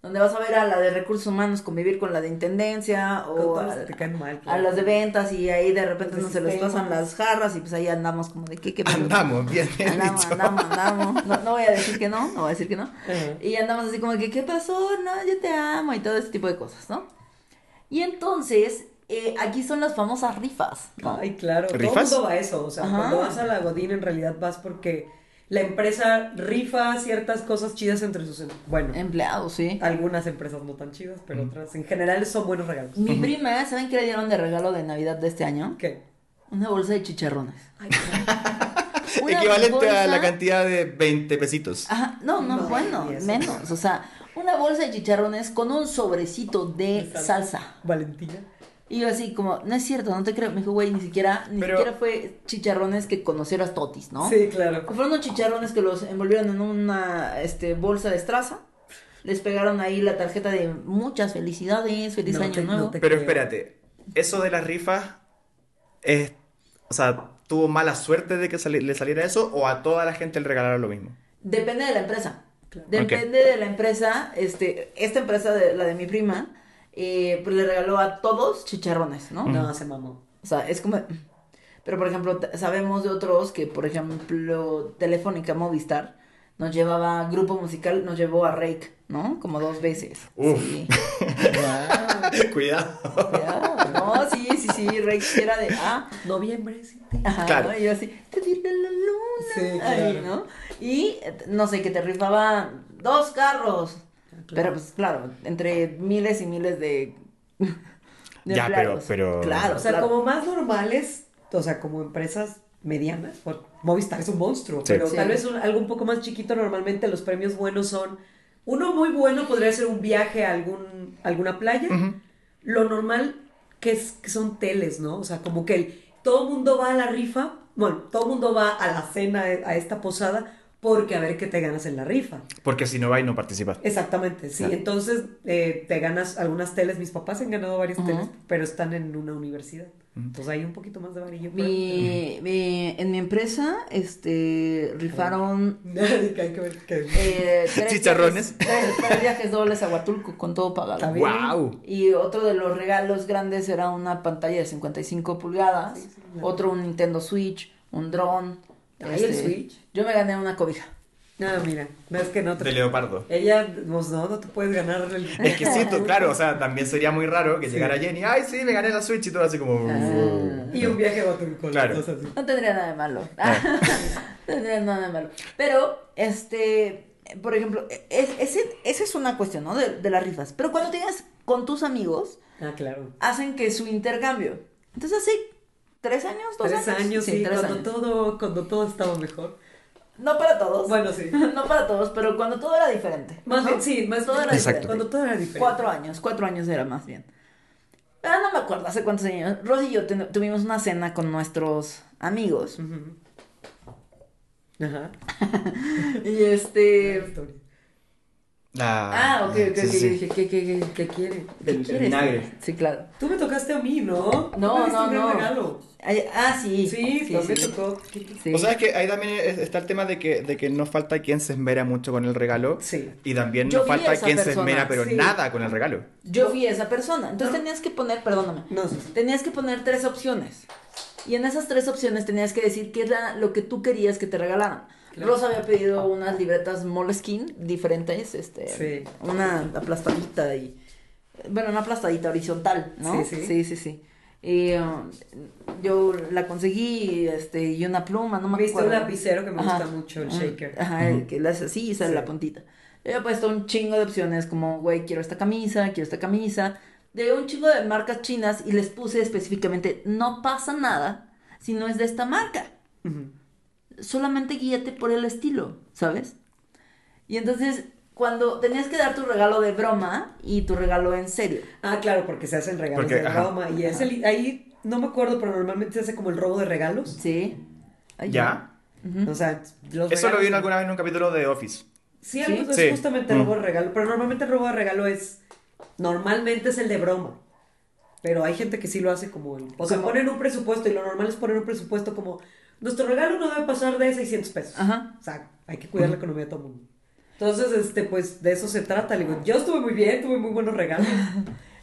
Donde vas a ver a la de recursos humanos convivir con la de intendencia o a, que te caen mal. a claro. las de ventas y ahí de repente De no se les pasan las jarras y pues ahí andamos como de qué, qué pasó? Andamos, bien, bien Andamos, dicho. andamos, andamos. No, no voy a decir que no, no voy a decir que no. Ajá. Y andamos así como que, ¿qué pasó? No, yo te amo y todo ese tipo de cosas, ¿no? Y entonces, eh, aquí son las famosas rifas, ¿no? Ay, claro. Todo el ¿Rifas? mundo va a eso. O sea, Ajá. cuando vas a la Godín, en realidad vas porque la empresa rifa ciertas cosas chidas entre sus. em- Bueno, Empleados, sí. algunas empresas no tan chidas, pero otras en general son buenos regalos. Mi prima, ¿saben qué le dieron de regalo de Navidad de este año? ¿Qué? Una bolsa de chicharrones. Ay, (laughs) Equivalente a la bolsa- cantidad de 20 pesitos. Ajá, no, no, No, bueno, menos. O sea, una bolsa de chicharrones con un sobrecito de De salsa. salsa. Valentina. Y yo así como, no es cierto, no te creo. Me dijo, güey, ni siquiera, ni Pero- siquiera fue chicharrones que conocieras totis, ¿no? Sí, claro. Fueron unos chicharrones que los envolvieron en una este, bolsa de estraza. Les pegaron ahí la tarjeta de muchas felicidades, feliz No año te- nuevo. no Pero creo. espérate, eso de las rifas es. O sea, ¿tuvo mala suerte de que sali- le saliera eso o a toda la gente le regalaron lo mismo? Depende de la empresa. Claro. Depende de la empresa. Este, esta empresa, de, la de mi prima, eh, pues le regaló a todos chicharrones, ¿no? No, se mamó. O sea, es como... Pero, por ejemplo, sabemos de otros que, por ejemplo, Telefónica Movistar nos llevaba, grupo musical nos llevó a Rake, ¿no? Como dos veces. Uf. Sí. (laughs) Cuidado. Ya, No, sí, sí, sí, Rake sí era de... Ah, Noviembre, sí. Ajá, Claro. ¿no? Y yo así, te viene la luna. Sí, Ahí, claro. ¿no? Y, eh, no sé, que te rifaba dos carros. Claro. Pero, pues, claro, entre miles y miles de. (laughs) de Ya, empleados. pero- pero- Claro, O sea, claro. como más normales, o sea, como empresas medianas, por- Movistar es un monstruo, Sí. pero Sí. tal vez un- algo un poco más chiquito, normalmente los premios buenos son, uno muy bueno podría ser un viaje a algún, alguna playa, lo normal que, es, que son teles, ¿no? O sea, como que el- todo el mundo va a la rifa, bueno, todo el mundo va a la cena, a esta posada, porque a ver qué te ganas en la rifa. Porque si no vais, no participas. Exactamente, sí. Claro. Entonces eh, te ganas algunas teles. Mis papás han ganado varias teles, pero están en una universidad. Entonces hay un poquito más de varillo. Mi, mi- en mi empresa, este, rifaron (laughs) Nadie que hay que ver que... eh, tres Chicharrones. viajes- (laughs) tres, tres viajes dobles a Huatulco con todo pagado. Está bien. ¡Wow! Y otro de los regalos grandes era una pantalla de 55 pulgadas, Sí, sí, claro. otro un Nintendo Switch, un dron. Ay, el Switch. Yo me gané una cobija. No, mira, no es que no te... De leopardo. Ella, pues no, no te puedes ganar el... Es que sí, tú- (laughs) claro, o sea, también sería muy raro que llegara Jenny, ay, sí, me gané la Switch y todo así como... Ah. Y un viaje a Huatulco, Claro. las así. No tendría nada de malo. (laughs) no tendría nada de malo. Pero, este, por ejemplo, es- ese- esa es una cuestión, ¿no? De, de las rifas. Pero cuando tienes con tus amigos, Ah, claro. hacen que su intercambio. Entonces, hace tres años, dos Tres años, sí, tres cuando años. todo, cuando todo estaba mejor. No para todos. Bueno, sí. (laughs) no para todos, pero cuando todo era diferente. Más ¿no? bien, sí, más Todo bien. era Exacto. diferente. Cuando todo era diferente. Cuatro años, cuatro años era más bien. Ah, no me acuerdo hace cuántos años. Rosy y yo ten- tuvimos una cena con nuestros amigos. Ajá. (laughs) Y este. La- Ah, ok, ok, sí, sí. Yo dije, ¿qué, qué, qué, ¿Qué quiere? qué El- vinagre. Sí, claro. Tú me tocaste a mí, ¿no? Tú No, no, un gran no. regalo. Ay, Ah, sí. Sí, sí, también sí. tocó. Sí. O sea, es que ahí también es- está el tema de que, de que no falta quien se esmera mucho con el regalo. Sí. Y también Yo no vi a falta quien se persona, esmera, pero sí. nada con el regalo. Yo fui esa persona. Entonces tenías que poner, perdóname. No. Tenías que poner tres opciones. Y en esas tres opciones tenías que decir qué era lo que tú querías que te regalaran. Claro. Rosa había pedido unas libretas Moleskine diferentes, este, Sí. una aplastadita y bueno, una aplastadita horizontal, ¿no? Sí, sí. sí, sí. sí. Y um, yo la conseguí, este, y una pluma, no me Viste acuerdo. un lapicero que me Ajá. gusta mucho, el Ah, shaker. Ajá, el que le hace así y sale Sí. la puntita. Yo había puesto un chingo de opciones como, güey, quiero esta camisa, quiero esta camisa. De un chingo de marcas chinas y les puse específicamente, no pasa nada si no es de esta marca. Ujú. Solamente guíate por el estilo, ¿sabes? Y entonces, cuando tenías que dar tu regalo de broma y tu regalo en serio. Ah, claro, porque se hacen regalos Porque, de ajá. broma. Y es el, ahí, no me acuerdo, pero normalmente se hace como el robo de regalos. Sí. Ay, ¿Ya? O sea, los Eso lo vi regalos- alguna vez en un capítulo de Office. Sí, algo ¿Sí? es Sí. justamente el Mm. robo de regalo. Pero normalmente el robo de regalo es. Normalmente es el de broma. Pero hay gente que sí lo hace como. O sea, ponen un presupuesto y lo normal es poner un presupuesto como. Nuestro regalo no debe pasar de 600 pesos. Ajá. O sea, hay que cuidar la economía de todo el mundo. Entonces, este, pues de eso se trata. Le digo, yo estuve muy bien, tuve muy buenos regalos. (laughs)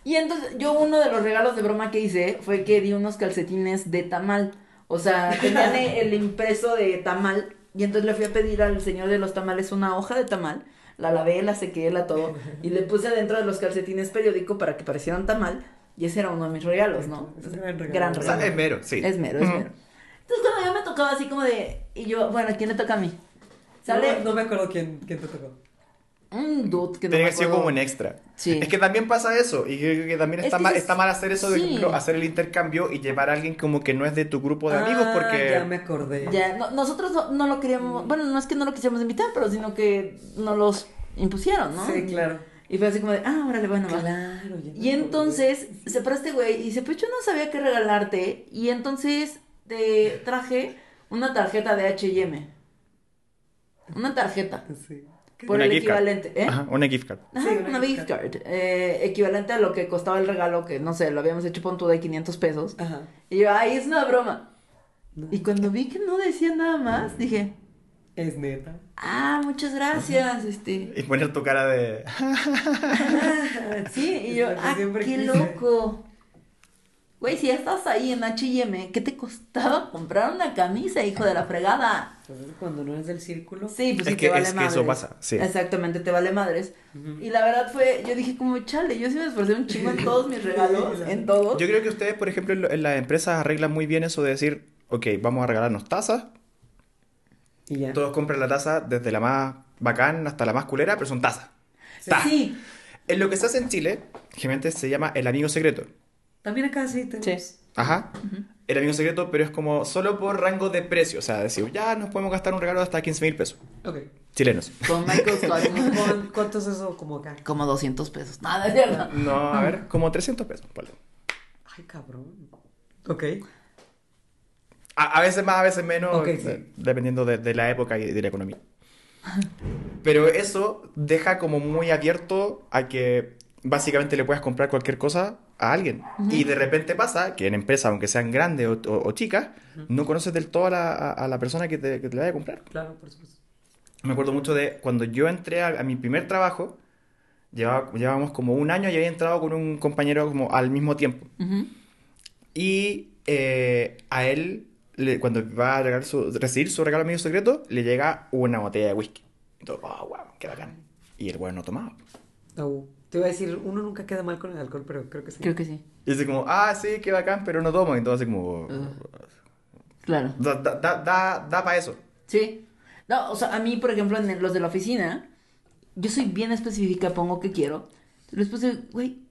Y entonces, yo uno de los regalos de broma que hice fue que di unos calcetines de tamal. O sea, (laughs) tenían el impreso de tamal. Y entonces le fui a pedir al señor de los tamales una hoja de tamal. La lavé, la sequé, la todo. Y le puse adentro de los calcetines periódico para que parecieran tamal. Y ese era uno de mis regalos, ¿no? Es un gran regalo. Gran O regalo. sea, es mero, sí. Es mero, es mero. Entonces cuando yo me tocaba así como de... Y yo, bueno, ¿quién le toca a mí? Sale No, no me acuerdo quién, quién te tocó. un dude que no me que ser acuerdo. como un extra. Sí. Es que también pasa eso. Y creo que también Es está, que mal, es- está mal hacer eso de sí. ejemplo, hacer el intercambio y llevar a alguien como que no es de tu grupo de amigos Ah, porque... Ya me acordé. Ya, no- nosotros no, no lo queríamos... Bueno, no es que no lo quisiéramos invitar, pero sino que nos los impusieron, ¿no? Sí, claro. Y fue así como de, ah, órale, bueno, va. Claro, ya me Y acordé. entonces se para este güey y dice, pues yo no sabía qué regalarte. Y entonces te traje una tarjeta de H&M. Una tarjeta. Sí. Por Una el gift card. equivalente, ¿eh? Ajá, una gift card. Ajá, Sí, una, una gift card. eh, equivalente a lo que costaba el regalo, que no sé, lo habíamos hecho punto de 500 pesos. Ajá. Y yo, ay, es una broma. No. Y cuando vi que no decía nada más, dije, Es neta. ah, muchas gracias, este. Y poner tu cara de... (laughs) Sí, y yo, ah, siempre qué quise". loco. Güey, si ya estás ahí en H&M, ¿qué te costaba comprar una camisa, hijo de la fregada? Entonces, cuando no eres del círculo. Sí, pues Es sí que- te vale es que madres. eso pasa, sí. Exactamente, te vale madres. Y la verdad fue, yo dije como, chale, yo sí me esforcé un chingo en todos mis (laughs) regalos, en todos. Yo creo que ustedes, por ejemplo, en, las empresas arreglan muy bien eso de decir, ok, vamos a regalarnos tazas, Y ya. todos compran la taza desde la más bacán hasta la más culera, pero son tazas. Ta. Sí, En lo que se hace en Chile, generalmente se llama el amigo secreto. También acá sí tenemos. Sí. Ajá. El amigo secreto, pero es como solo por rango de precio. O sea, decir, ya nos podemos gastar un regalo de hasta 15 mil pesos. Ok. Chilenos. con Michael Scott, (laughs) ¿Cu- ¿Cuánto es eso como acá? como 200 pesos. Nada, cierto. No, a ver, como 300 pesos. ponle. Ay, cabrón. Ok. A, a veces más, a veces menos, Ok, de- sí. dependiendo de, de la época y de la economía. Pero eso deja como muy abierto a que básicamente le puedas comprar cualquier cosa a alguien. Y de repente pasa que en empresas, aunque sean grandes o, o- o chicas, no conoces del todo a la, a- a la persona que te, que te la vaya a comprar. Claro, por supuesto. Me acuerdo mucho de cuando yo entré a, a mi primer trabajo, llevaba, llevábamos como un año y había entrado con un compañero como al mismo tiempo. Ujú. Y eh, a él, le- cuando va a regalar su- recibir su regalo amigo secreto, le llega una botella de whisky. Todo, oh, wow, qué bacán. Y el weón no tomaba. Au. Te iba a decir, uno nunca queda mal con el alcohol, pero creo que sí. Creo que sí. Y dice como, ah, sí, qué bacán, pero no tomo. Y entonces como... Claro. Da, da, da, da, para eso. Sí. No, o sea, a mí, por ejemplo, en los de la oficina, yo soy bien específica, pongo que quiero. Les puse, güey,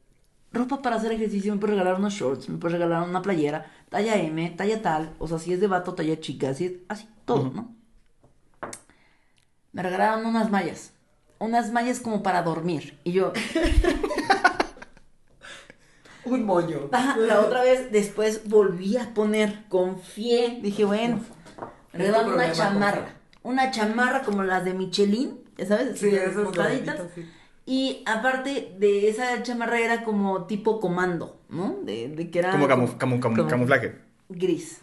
ropa para hacer ejercicio, me puedes regalar unos shorts, me puedes regalar una playera, talla M, talla tal, o sea, si es de vato, talla chica, así, es- así, todo, ¿no? Me regalaron unas mallas, unas mallas como para dormir, y yo, (laughs) Un moño. La otra vez después volví a poner, confié, dije, bueno, regalaron una chamarra, una chamarra como las de Michelin, ya sabes, Sí, esas botaditas. gorditas, sí. Y aparte de esa chamarra era como tipo comando, ¿no? De, de que era Como camu- camu- camu- como camuflaje. gris.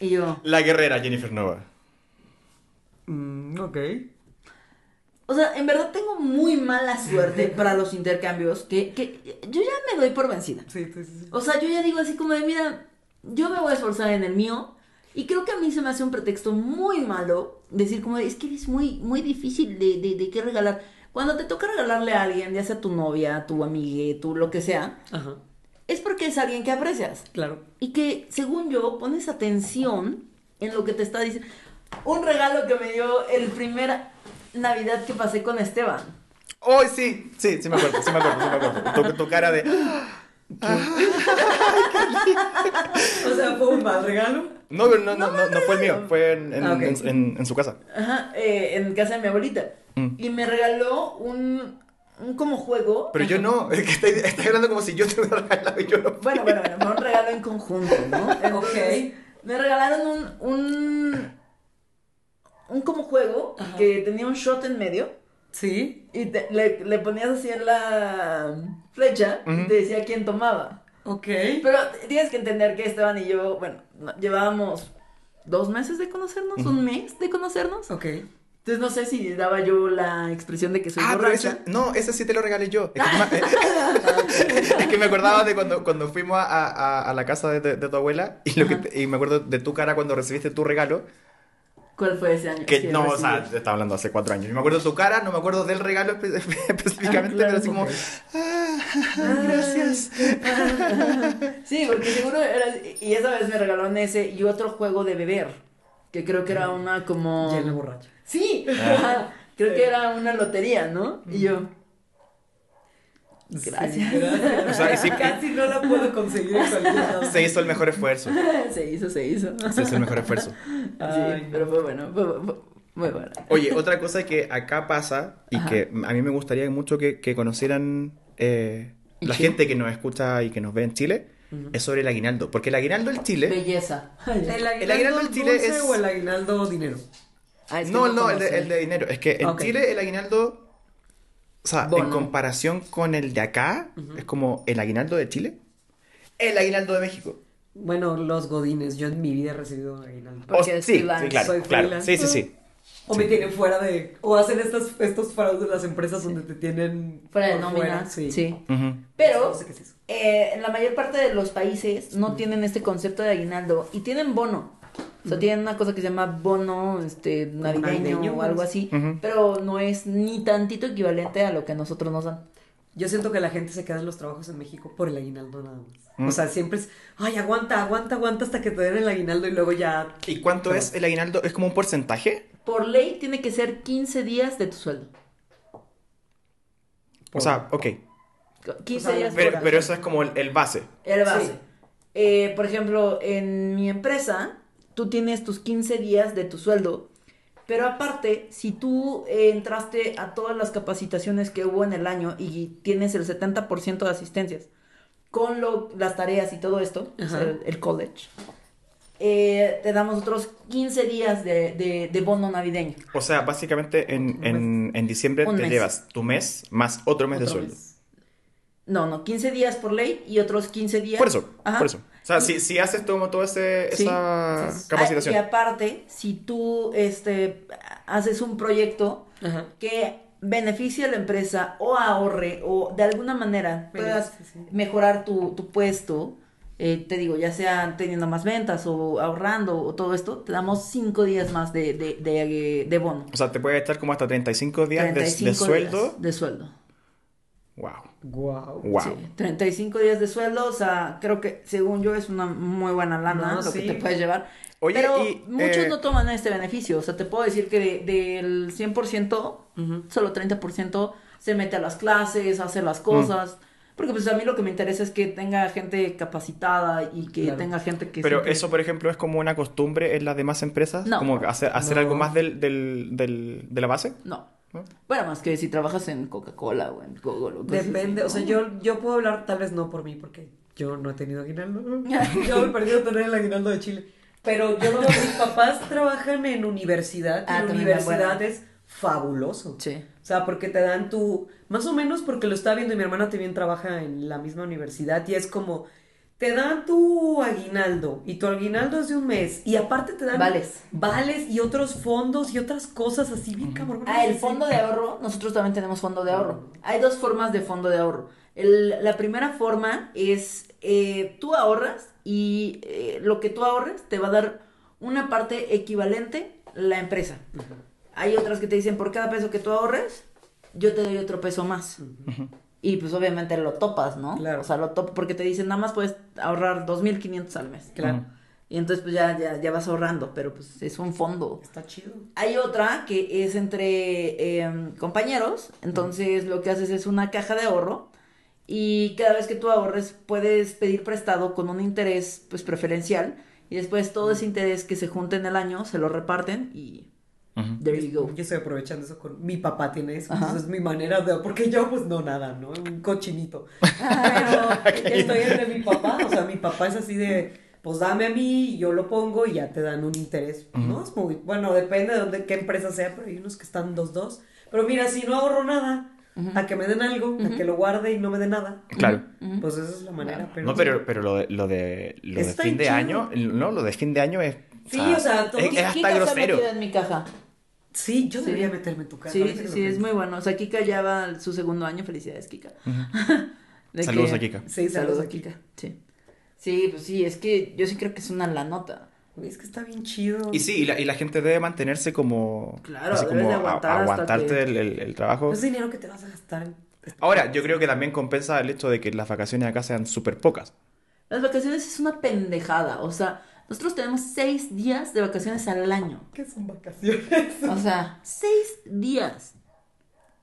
Y yo, La guerrera Jennifer Nova. Mm, ok. O sea, en verdad tengo muy mala suerte (laughs) para los intercambios, que, que yo ya me doy por vencida. Sí, sí, sí. O sea, yo ya digo así como de, mira, yo me voy a esforzar en el mío. Y creo que a mí se me hace un pretexto muy malo decir como, de, es que es muy, muy difícil de, de, de qué regalar. Cuando te toca regalarle a alguien, ya sea tu novia, tu amiga, tu lo que sea, Ajá. es porque es alguien que aprecias. Claro. Y que, según yo, pones atención en lo que te está diciendo. Un regalo que me dio el primer Navidad que pasé con Esteban. ¡Oh, sí! Sí, sí me acuerdo, sí me acuerdo, sí me acuerdo. Tu, tu cara de... (gasps) O sea, fue un mal regalo. No, pero no, no, no, no fue el mío, fue en, en, Ah, ok. en- en- en su casa. Ajá, eh, en casa de mi abuelita. Mm. Y me regaló un, un como juego. Pero yo no, es que estoy, estoy hablando como si yo te hubiera regalado y yo no. Bueno, bueno, bueno, fue un regalo en conjunto, ¿no? (laughs) Entonces, Me regalaron un, un, un como juego Ajá. que tenía un shot en medio Sí. y te- le, le ponías así en la flecha y te decía quién tomaba. Ok. Pero tienes que entender que Esteban y yo, bueno, no- llevábamos dos meses de conocernos, un mes de conocernos. Ok. Entonces no sé si daba yo la expresión de que soy Ah, pero ese, no, ese sí te lo regalé yo. Es que, (laughs) me, es que me acordaba de cuando, cuando fuimos a, a- a la casa de, de- de tu abuela y, lo que te- y me acuerdo de tu cara cuando recibiste tu regalo. ¿Cuál fue ese año? Que no, o sea, te estaba hablando hace cuatro años. Y me acuerdo de tu cara, no me acuerdo del regalo espe- (laughs) específicamente, Ah, claro, pero así como, ah, (laughs) gracias. (laughs) Sí, porque seguro era... Y esa vez me regalaron ese y otro juego de beber. Que creo que era una como... Llena borracha. Sí, Ah. creo que era una lotería, ¿no? Y yo... Gracias. Sí, gracias. O sea, sí- Casi no la puedo conseguir. Se hizo el mejor esfuerzo. (laughs) se hizo, se hizo. Se hizo el mejor esfuerzo. (laughs) Ay, sí, no. pero fue bueno, fue, fue- muy bueno. Oye, otra cosa que acá pasa y Ajá. que a mí me gustaría mucho que, que conocieran eh, ¿En la Chile? gente que nos escucha y que nos ve en Chile es sobre el aguinaldo. Porque el aguinaldo en Chile... Belleza. ¿El aguinaldo, aguinaldo en Chile dulce es- o el aguinaldo dinero? Ah, es que No, no, el de, conocí. el de dinero. Es que en. Chile el aguinaldo, o sea, Bono. en comparación con el de acá, es como el aguinaldo de Chile, el aguinaldo de México. Bueno, los godines. Yo en mi vida he recibido aguinaldo. Porque O- es sí, freelance. sí, claro, Soy claro. freelance. Sí, sí, sí. O me tienen fuera de... O hacen estas, estos fraudes las empresas donde te tienen... Fuera de nómina. sí. sí. Pero No sé qué es eso. eh, en la mayor parte de los países no tienen este concepto de aguinaldo y tienen bono. O sea, tienen una cosa que se llama bono este, navideño, navideño, o algo así, pero no es ni tantito equivalente a lo que a nosotros nos dan. Yo siento que la gente se queda en los trabajos en México por el aguinaldo nada más. Mm. O sea, siempre es, ay, aguanta, aguanta, aguanta hasta que te den el aguinaldo y luego ya... ¿Y cuánto es el aguinaldo? ¿Es como un porcentaje? Por ley tiene que ser 15 días de tu sueldo. O sea, ok. 15 O sea, días Pero, por pero eso es como el, el base. El base. Sí. Eh, por ejemplo, en mi empresa, tú tienes tus 15 días de tu sueldo, pero aparte, si tú eh, entraste a todas las capacitaciones que hubo en el año y tienes el 70% de asistencias con lo- las tareas y todo esto, o sea, el, el college, eh, te damos otros 15 días de, de- de bono navideño. O sea, básicamente en, en, en diciembre Un te mes. llevas tu mes más otro mes de sueldo. mes. No, no, 15 días por ley y otros 15 días. Por eso, Ajá. por eso. O sea, si, si haces todo, toda ese, Sí. esa capacitación. Y aparte, si tú este, haces un proyecto Ajá. que beneficie a la empresa o ahorre o de alguna manera puedas Sí, sí. mejorar tu, tu puesto, eh, te digo, ya sea teniendo más ventas o ahorrando o todo esto, te damos cinco días más de, de, de, de bono. O sea, te puede estar como hasta 35 días de- 35 de, sueldo días de sueldo. Wow. Wow. Wow. Sí, 35 días de sueldo, o sea, creo que según yo es una muy buena lana No, lo que te puedes llevar. Oye, pero y, muchos eh, no toman este beneficio, o sea, te puedo decir que de- del 100%, Ujú. solo 30% se mete a las clases, hace Mm. las cosas. Porque pues a mí lo que me interesa es que tenga gente capacitada y que Claro. tenga gente que... Pero siempre- eso, por ejemplo, es como una costumbre en las demás empresas. No. Como hacer, hacer No. algo más del, del, del- de la base. No. ¿No? Bueno, más que si trabajas en Coca-Cola o en Google. o Depende, así, o sea, ¿no? yo, yo puedo hablar, tal vez no por mí, porque yo no he tenido aguinaldo. (laughs) yo me he perdido tener el aguinaldo de Chile. Pero yo no, mis papás trabajan en universidad. Ah, y la también, universidad bueno. es fabuloso. Sí. O sea, porque te dan tu. Más o menos porque lo está viendo y mi hermana también trabaja en la misma universidad y es como. Te dan tu aguinaldo y tu aguinaldo es de un mes y aparte te dan Vales. vales y otros fondos y otras cosas así bien cabrón. Ah, el fondo de ahorro, nosotros también tenemos fondo de ahorro. Hay dos formas de fondo de ahorro. El- la primera forma es eh, tú ahorras y eh, lo que tú ahorres te va a dar una parte equivalente la empresa. Hay otras que te dicen por cada peso que tú ahorres, yo te doy otro peso más. Y pues obviamente lo topas, ¿no? Claro. O sea, lo topas porque te dicen nada más puedes ahorrar 2.500 al mes. Claro. Y entonces pues ya, ya, ya vas ahorrando, pero pues es un fondo. Está chido. Hay otra que es entre eh, compañeros, entonces lo que haces es una caja de ahorro y cada vez que tú ahorres puedes pedir prestado con un interés pues preferencial y después todo ese interés que se junte en el año se lo reparten y Ujú. there you go. Yo estoy aprovechando eso con mi papá tiene eso, Ajá. entonces es mi manera de porque yo pues no nada, ¿no? Un cochinito. (laughs) Pero estoy entre mi papá, o sea, mi papá es así de pues dame a mí yo lo pongo y ya te dan un interés. No es muy bueno, depende de dónde qué empresa sea, pero hay unos que están dos dos. Pero mira, si no ahorro nada, a que me den algo, a que lo guarde y no me den nada. Claro. Ujú. Pues esa es la manera, pero No, pero, pero lo de, lo de, lo de fin de chido. año, no, lo de fin de año es... Sí, o sea, todo- es, es hasta Kika se ha grosero. metido en mi caja. Sí, yo Sí. debería meterme en tu casa. Sí, sí, es muy bueno. O sea, Kika ya va su segundo año. Felicidades, Kika. (laughs) Saludos que- a Kika. Sí, Saludos a Kika. Sí. Sí, pues sí, es que yo sí creo que es una la nota. Es que está bien chido. Y sí, y la, y la gente debe mantenerse como... Claro, así debes como de a- aguantar hasta aguantarte que- el, el- el trabajo. Es dinero que te vas a gastar en... Ahora, yo creo que también compensa el hecho de que las vacaciones acá sean súper pocas. Las vacaciones es una pendejada. O sea, nosotros tenemos seis días de vacaciones al año. ¿Qué son vacaciones? O sea, seis días.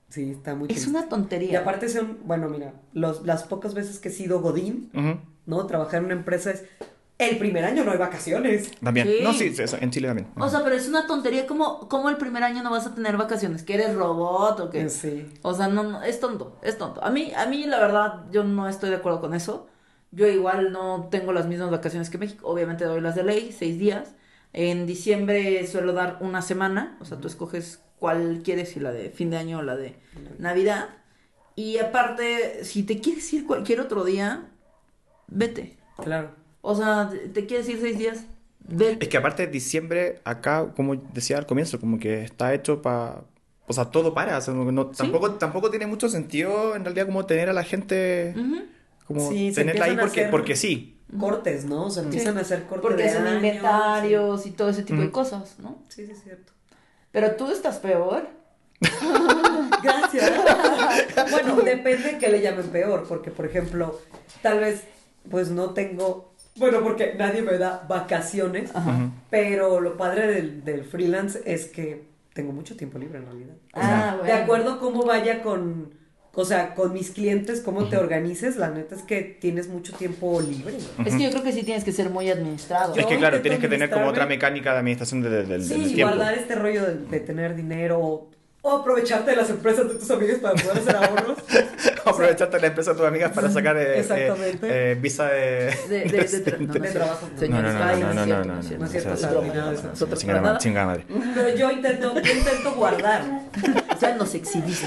Sí, está muy Es triste. una tontería. Y aparte son, bueno, mira, los, las pocas veces que he sido Godín. ¿no? Trabajar en una empresa es, el primer año no hay vacaciones. También. Sí. No, sí, sí, eso, en Chile también. O sea, pero es una tontería. como cómo el primer año no vas a tener vacaciones? ¿Que eres robot o qué? Sí. O sea, no, no, es tonto, es tonto. A mí, a mí, la verdad, yo no estoy de acuerdo con eso. Yo igual no tengo las mismas vacaciones que México. Obviamente doy las de ley, seis días. En diciembre suelo dar una semana. O sea, tú escoges cuál quieres, si la de fin de año o la de Navidad. Y aparte, si te quieres ir cualquier otro día, vete. Claro. O sea, te- quieres ir seis días, vete. Es que aparte diciembre acá, como decía al comienzo, como que está hecho para... O sea, todo para. o sea, no- tampoco, tampoco tiene mucho sentido en realidad como tener a la gente... Como Sí, se tenerla ahí porque, porque sí. Cortes, ¿no? O sea, empiezan a hacer cortes Porque de hacen años, inventarios y todo ese tipo de cosas, ¿no? Sí, sí, es cierto. Pero tú estás peor. (laughs) Gracias. (laughs) bueno, depende que le llamen peor, porque por ejemplo, tal vez pues no tengo, bueno, porque nadie me da vacaciones, pero lo padre del, del freelance es que tengo mucho tiempo libre en realidad. O Ah, sea, bueno. de acuerdo cómo vaya con, o sea, con mis clientes, cómo te organices, la neta es que tienes mucho tiempo libre. Es que yo creo que sí tienes que ser muy administrado. Yo Es que claro, tienes que tener como otra mecánica de administración de- de- del- del Sí, tiempo. guardar este rollo de, de tener dinero o, aprovecharte de las empresas de tus amigos para poder hacer ahorros. Aprovecharte de la empresa de tus amigas para sacar eh, eh, Exactamente. eh, visa de... De, de, trabajo. Señores, No, no, no, no, no, no, no, Chingada madre. Pero yo intento, yo intento guardar. Ya nos exhibiste.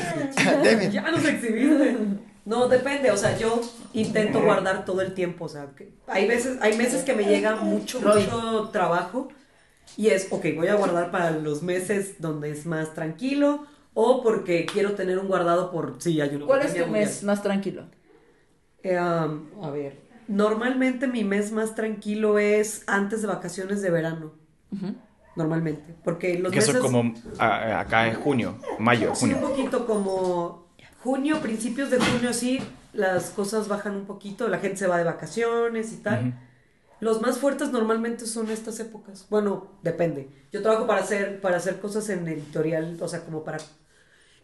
Ya nos exhibiste. No, depende, o sea, yo intento guardar todo el tiempo, o sea, que hay veces, hay meses que me llega mucho, mucho trabajo y es, ok, voy a guardar para los meses donde es más tranquilo o porque quiero tener un guardado por si hay uno. ¿Cuál es tu mes bien. más tranquilo? Eh, um, a ver, normalmente mi mes más tranquilo es antes de vacaciones de verano, Ujú. normalmente, porque los Que meses... eso es como... a- acá es junio, mayo, Sí, un junio. poquito como junio, principios de junio, sí, las cosas bajan un poquito, la gente se va de vacaciones y tal. Ujú. Los más fuertes normalmente son estas épocas. Bueno, depende. Yo trabajo para hacer, para hacer cosas en editorial, o sea, como para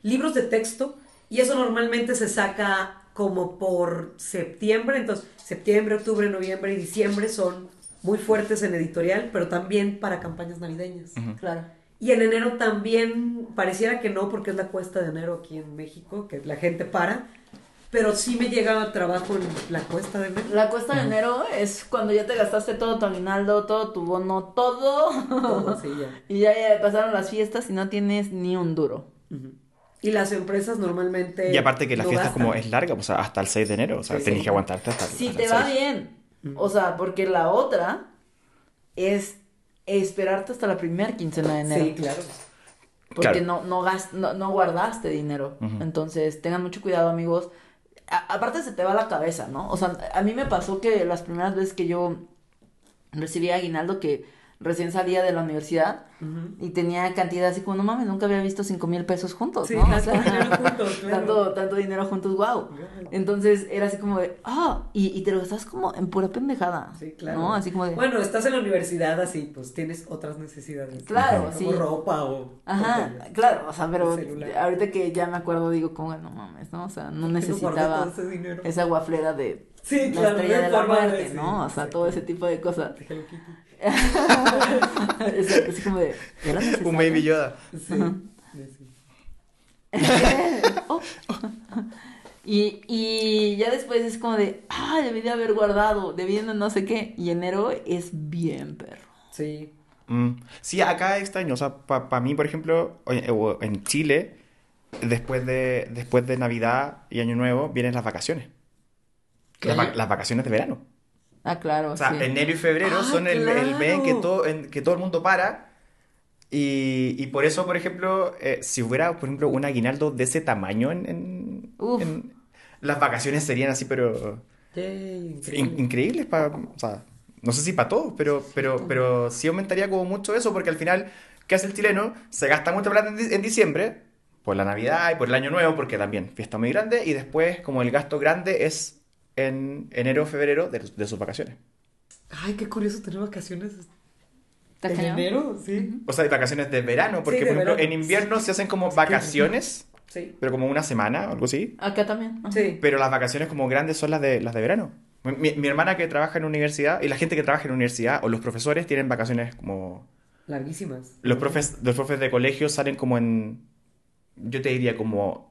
libros de texto, y eso normalmente se saca como por septiembre, entonces septiembre, octubre, noviembre y diciembre son muy fuertes en editorial, pero también para campañas navideñas. Claro. Y en enero también, pareciera que no, porque es la cuesta de enero aquí en México, que la gente para, pero sí me llega trabajo en la cuesta de enero. La cuesta de enero es cuando ya te gastaste todo tu aguinaldo, todo tu bono, todo. Todo, sí, ya. (laughs) y ya, ya pasaron las fiestas y no tienes ni un duro. Y las empresas normalmente. Y aparte que la lo fiesta gastan. como es larga, o sea, hasta el 6 de enero, o sea, Sí, tenés sí. que aguantarte hasta, Si hasta te el va 6. bien. O sea, porque la otra es esperarte hasta la primera quincena de enero. Sí, claro. Porque Claro. no, no, gas- no, no guardaste dinero. Entonces, tengan mucho cuidado, amigos. Aparte se te va la cabeza, ¿no? O sea, a mí me pasó que las primeras veces que yo recibí aguinaldo, que recién salía de la universidad y tenía cantidad así como, no mames, nunca había visto cinco mil pesos juntos, Sí, ¿no? O tanto sea, dinero (laughs) juntos, claro. tanto, tanto dinero juntos, wow. Wow. Entonces era así como de, ah, y, y te lo gastas como en pura pendejada. Sí, claro. ¿No? Así como de, Bueno, estás en la universidad así, pues tienes otras necesidades. Claro, sí. ropa o. Ajá, o- claro, o sea, pero ahorita que ya me acuerdo digo como, no mames, ¿no? O sea, no (laughs) necesitaba esa guaflera de Sí, la claro, estrella no de la de muerte, ¿no? O sea, todo ese tipo de cosas. Hello Kitty. (laughs) es así como de. Un Baby Yoda. Sí. (laughs) Oh. y, y ya después es como de, ah, debí de haber guardado, debí de no sé qué. Y enero es bien perro. Sí. Mm. Sí, acá es extraño. O sea, para mí, por ejemplo, en Chile, después de, después de Navidad y Año Nuevo, vienen las vacaciones. Las, las vacaciones de verano. Ah, claro, O sea, sí. enero y febrero Ah, son el, el mes en que todo, en que todo el mundo para. Y, y por eso, por ejemplo, eh, si hubiera, por ejemplo, un aguinaldo de ese tamaño en, en- Uf. en- las vacaciones serían así, pero increíble. in- increíbles para, o sea, no sé si para todos, pero, pero, pero sí aumentaría como mucho eso, porque al final, ¿qué hace el chileno? Se gasta mucha plata en diciembre, por la Navidad y por el Año Nuevo, porque también fiesta muy grande, y después, como el gasto grande es en enero o febrero de, de sus vacaciones. Ay, qué curioso tener vacaciones ¿Está en cañón? enero, sí. O sea, de vacaciones de verano, porque Sí, de por ejemplo verano. en invierno se hacen como vacaciones, (laughs) Sí. pero como una semana o algo así. Acá también. ajá. Sí. Pero las vacaciones como grandes son las de, las de verano. Mi, mi hermana que trabaja en universidad y la gente que trabaja en universidad o los profesores tienen vacaciones como... Larguísimas. Los profes, los profes de colegio salen como en... Yo te diría como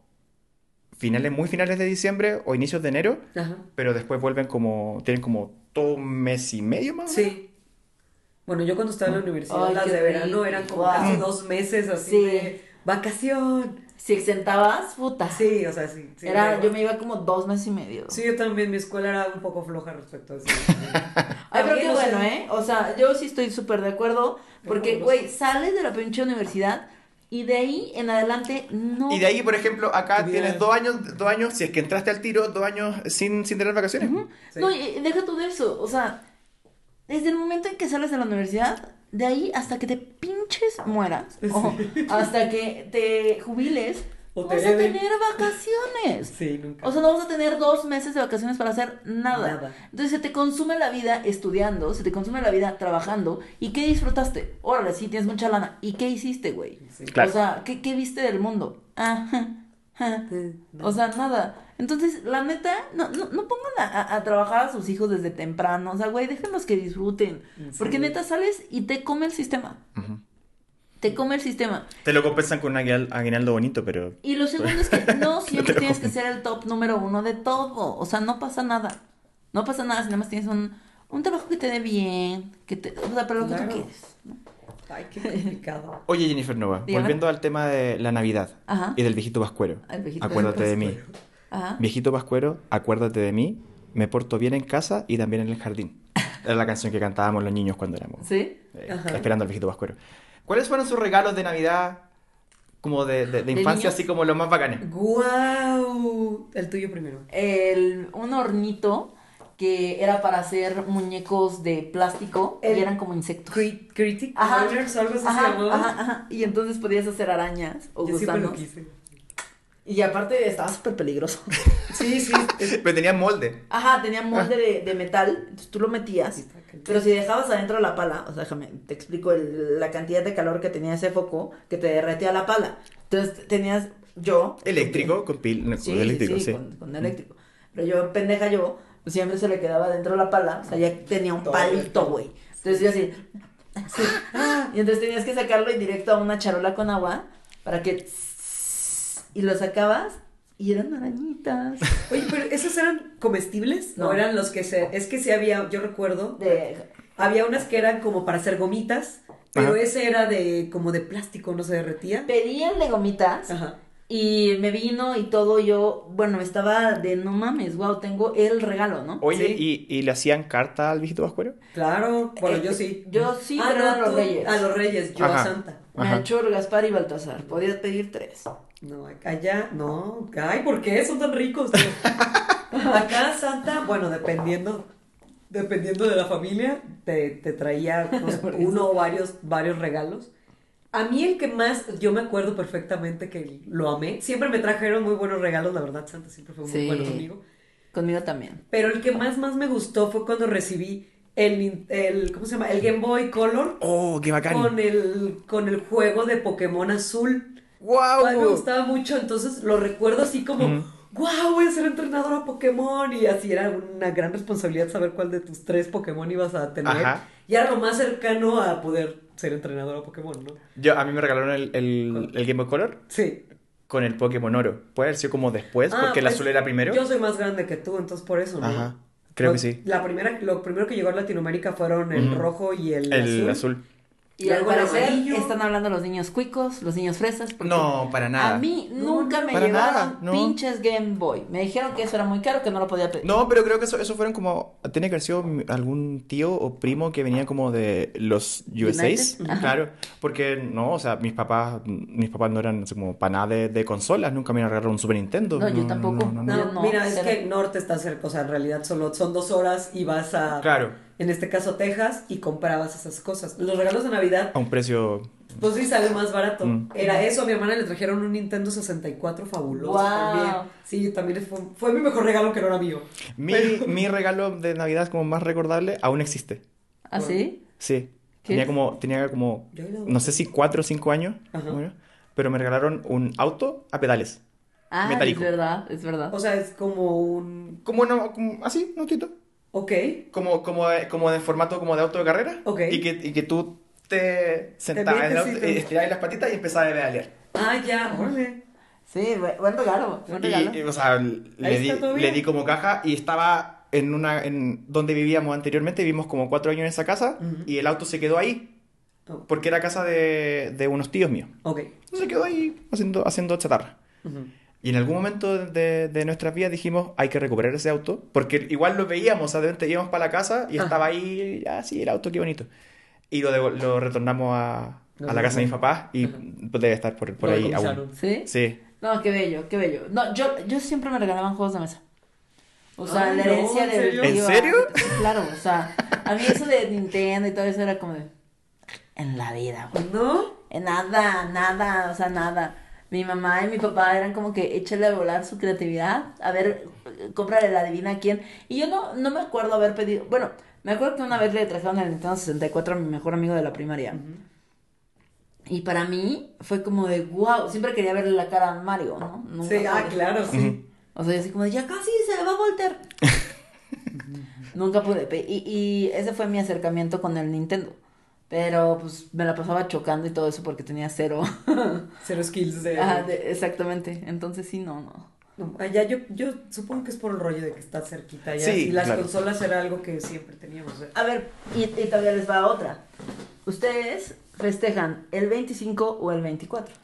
finales, muy finales de diciembre o inicios de enero, Ajá. pero después vuelven como... Tienen como todo un mes y medio más. o menos. Sí. Bueno, yo cuando estaba en la universidad, Ay, las de verano eran como Wow. casi dos meses así Sí. de vacación. Si exentabas, puta. Sí, o sea, sí. sí Era, yo me iba como dos meses y medio. Sí, yo también, mi escuela era un poco floja respecto a eso. (laughs) Ay, pero qué También, o sea, bueno, ¿eh? O sea, yo sí estoy súper de acuerdo. Porque, güey, sales de la pinche universidad y de ahí en adelante no. Y de ahí, por ejemplo, acá tienes es- dos años, dos años, si es que entraste al tiro, dos años sin, sin tener vacaciones. Sí. No, y y deja tú de eso. O sea, desde el momento en que sales de la universidad, de ahí hasta que te pinches mueras, o hasta que te jubiles, vas a tener vacaciones. Sí, nunca. O sea, no vas a tener dos meses de vacaciones para hacer nada. Nada. Entonces se te consume la vida estudiando, se te consume la vida trabajando. ¿Y qué disfrutaste? Órale, sí, tienes mucha lana. ¿Y qué hiciste, güey? Sí. Claro. O sea, ¿qué, qué viste del mundo? Ah, ja, ja. Sí, no. O sea, nada. Entonces, la neta, no, no, no pongan a, a- trabajar a sus hijos desde temprano. O sea, güey, déjenlos que disfruten. Sí. Porque neta sales y te come el sistema. Ujú. Te come el sistema. Te lo compensan con un aguinal- aguinaldo bonito, pero... Y lo segundo es que (laughs) no siempre tienes que ser el top número uno de todo. O sea, no pasa nada. No pasa nada si nada más tienes un, un trabajo que te dé bien, que te, o sea, pero lo que Claro. tú quieres. ¿no? Ay, qué complicado. (laughs) Oye, Jennifer Nova, Dígame. volviendo al tema de la Navidad Ajá. y del viejito vascuero. El viejito acuérdate de mí. Ajá. Viejito vascuero, acuérdate de mí. Me porto bien en casa y también en el jardín. Era la canción que cantábamos los niños cuando éramos ¿Sí? eh, esperando al viejito vascuero. ¿Cuáles fueron sus regalos de Navidad como de, de- de infancia, niños? así como los más bacanes? ¡Guau! El tuyo primero. El, un hornito que era para hacer muñecos de plástico El y eran como insectos. Crit Critic algo así se Ajá, llamaba. ajá, ajá. Y entonces podías hacer arañas o Yo siempre lo gusanos. quise. Y aparte estaba súper peligroso. (laughs) Sí, sí. Pero tenía molde. Ajá, tenía molde de, de metal, entonces tú lo metías. Pero si dejabas adentro la pala, o sea, déjame, te explico el- la cantidad de calor que tenía ese foco que te derretía la pala. Entonces tenías yo. Eléctrico, con pil, no, Sí, con eléctrico, sí, sí. sí, Con, con eléctrico. Pero yo, pendeja yo, siempre se le quedaba dentro la pala, o sea, ya tenía un Todo palito, güey. Entonces yo así, así, y entonces tenías que sacarlo y directo a una charola con agua para que... Y lo sacabas y eran arañitas. (laughs) Oye, pero ¿esos eran comestibles? No. ¿O eran los que se.? Es que sí había, yo recuerdo, De, había unas que eran como para hacer gomitas, pero Ajá. ese era de como de plástico, no se derretía. pedí el de gomitas Ajá. Y me vino y todo yo, bueno, estaba de no mames, wow, tengo el regalo, ¿no? Oye, Sí. ¿y, ¿y le hacían carta al viejito vascuero? Claro, bueno, Eh, yo sí. Yo sí, Ah, pero no, eran los tú- reyes. A los reyes, yo Ajá. a Santa. Ajá. Melchor, Gaspar y Baltasar. Podías pedir tres. No, allá, no. Ay, ¿por qué son tan ricos? (laughs) Acá Santa, bueno, dependiendo, dependiendo de la familia, te, te traía (laughs) pues, uno o varios, varios regalos. A mí el que más, yo me acuerdo perfectamente que lo amé. Siempre me trajeron muy buenos regalos, la verdad, Santa siempre fue muy Sí. bueno conmigo. Conmigo también. Pero el que más, más me gustó fue cuando recibí el, el ¿cómo se llama? El Game Boy Color ¡Oh, qué bacán! con el, con el juego de Pokémon azul. ¡Wow! Ay, me gustaba mucho, entonces lo recuerdo así como, Ujú. wow, voy a ser entrenadora Pokémon. Y así era una gran responsabilidad saber cuál de tus tres Pokémon ibas a tener. Ajá. Y era lo más cercano a poder ser entrenadora Pokémon, ¿no? Yo, a mí me regalaron el, el, el Game Boy Color Sí. con el Pokémon Oro. Puede haber sido como después, Ah, porque el pues, azul era primero. Yo soy más grande que tú, entonces por eso, ¿no? Ajá, creo Lo- que sí. La primera, lo primero que llegó a Latinoamérica fueron el rojo y el, El azul. azul. Y al Luego parecer amarillo. están hablando los niños cuicos, los niños fresas. No, para nada. A mí nunca no, me llevaron nada, no. pinches Game Boy. Me dijeron que eso era muy caro, que no lo podía pedir. No, pero creo que eso, eso fueron como. Tiene que haber sido algún tío o primo que venía como de los USAs. Claro. Porque no, o sea, mis papás, mis papás no eran como para nada de, de consolas. Nunca me regalaron un Super Nintendo. No, yo tampoco. no, no, No, no. Yo no, mira, es que Norte está cerca, o sea, en realidad solo son dos horas y vas a, Claro, en este caso, Texas y comprabas esas cosas. Los regalos de Navidad, a un precio. pues sí sale más barato. Mm. Era eso, a mi hermana le trajeron un Nintendo 64 fabuloso Guau. también. Sí, también fue, fue mi mejor regalo que no era mío. Mi, (laughs) mi regalo de Navidad como más recordable aún existe. ¿Ah, sí? Sí. ¿Qué Tenía como, tenía como, no sé si cuatro o cinco años, Ajá. pero me regalaron un auto a pedales. Ah, Metálico. es verdad, es verdad. O sea, es como un... Como, no, como así, un autito. Ok. Como, como, como de formato como de auto de carrera. Ok. Y que, y que tú te sentabas en el auto estirabas las patitas y empezabas a pedalear. Ah, ya, órale. Sí, bu- buen regalo, buen regalo. Y, y, o sea, le di, le di como caja y estaba en una, en donde vivíamos anteriormente, vivimos como cuatro años en esa casa y el auto se quedó ahí Oh, porque era casa de, de unos tíos míos. ok. Se quedó ahí haciendo, haciendo chatarra. Ujú. Y en algún momento de, de nuestras vidas dijimos, hay que recuperar ese auto, porque igual lo veíamos, o sea, de repente íbamos para la casa y Ajá. estaba ahí, ah, sí, el auto, qué bonito. Y lo, lo retornamos a, a la casa de mis papás y Ajá. debe estar por, por ahí aún. ¿Sí? Sí. No, qué bello, qué bello. No, yo, yo siempre me regalaban juegos de mesa. O sea, Ay, la no, herencia ¿en de serio? ¿En serio? Claro, o sea, a mí eso de Nintendo y todo eso era como de. En la vida, güey. ¿No? En Nada, nada, o sea, nada. Mi mamá y mi papá eran como que échale a volar su creatividad. A ver, cómprale la adivina a quién. Y yo no, no me acuerdo haber pedido. Bueno, me acuerdo que una vez le trajeron el Nintendo 64 a mi mejor amigo de la primaria. Y para mí fue como de wow, siempre quería verle la cara a Mario, ¿no? Nunca Sí, ah, claro, sí. O sea, yo así como de ya casi se va a voltear. (laughs) Nunca pude. Y, y ese fue mi acercamiento con el Nintendo. Pero pues me la pasaba chocando y todo eso porque tenía cero. (laughs) Cero skills de... Ajá, de- exactamente. Entonces sí, no, no. No, allá yo, yo supongo que es por el rollo de que está cerquita ya. Sí, y las claro. consolas era algo que siempre teníamos. A ver, y, y todavía les va otra. ¿Ustedes festejan el 25 o el 24?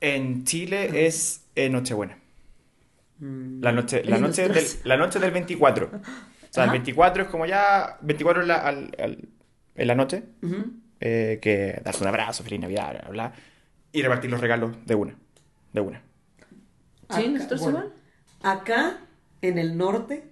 En Chile es eh, Nochebuena. Mm. La noche, la, En noche del, la noche del 24. O sea, el Ajá. 24 es como ya... 24 en la, al- al- en la noche, eh, que darse un abrazo, feliz Navidad, bla, bla, bla, y repartir los regalos de una. De una. ¿Sí? Acá- ¿Nosotros bueno, igual? Acá, en el norte,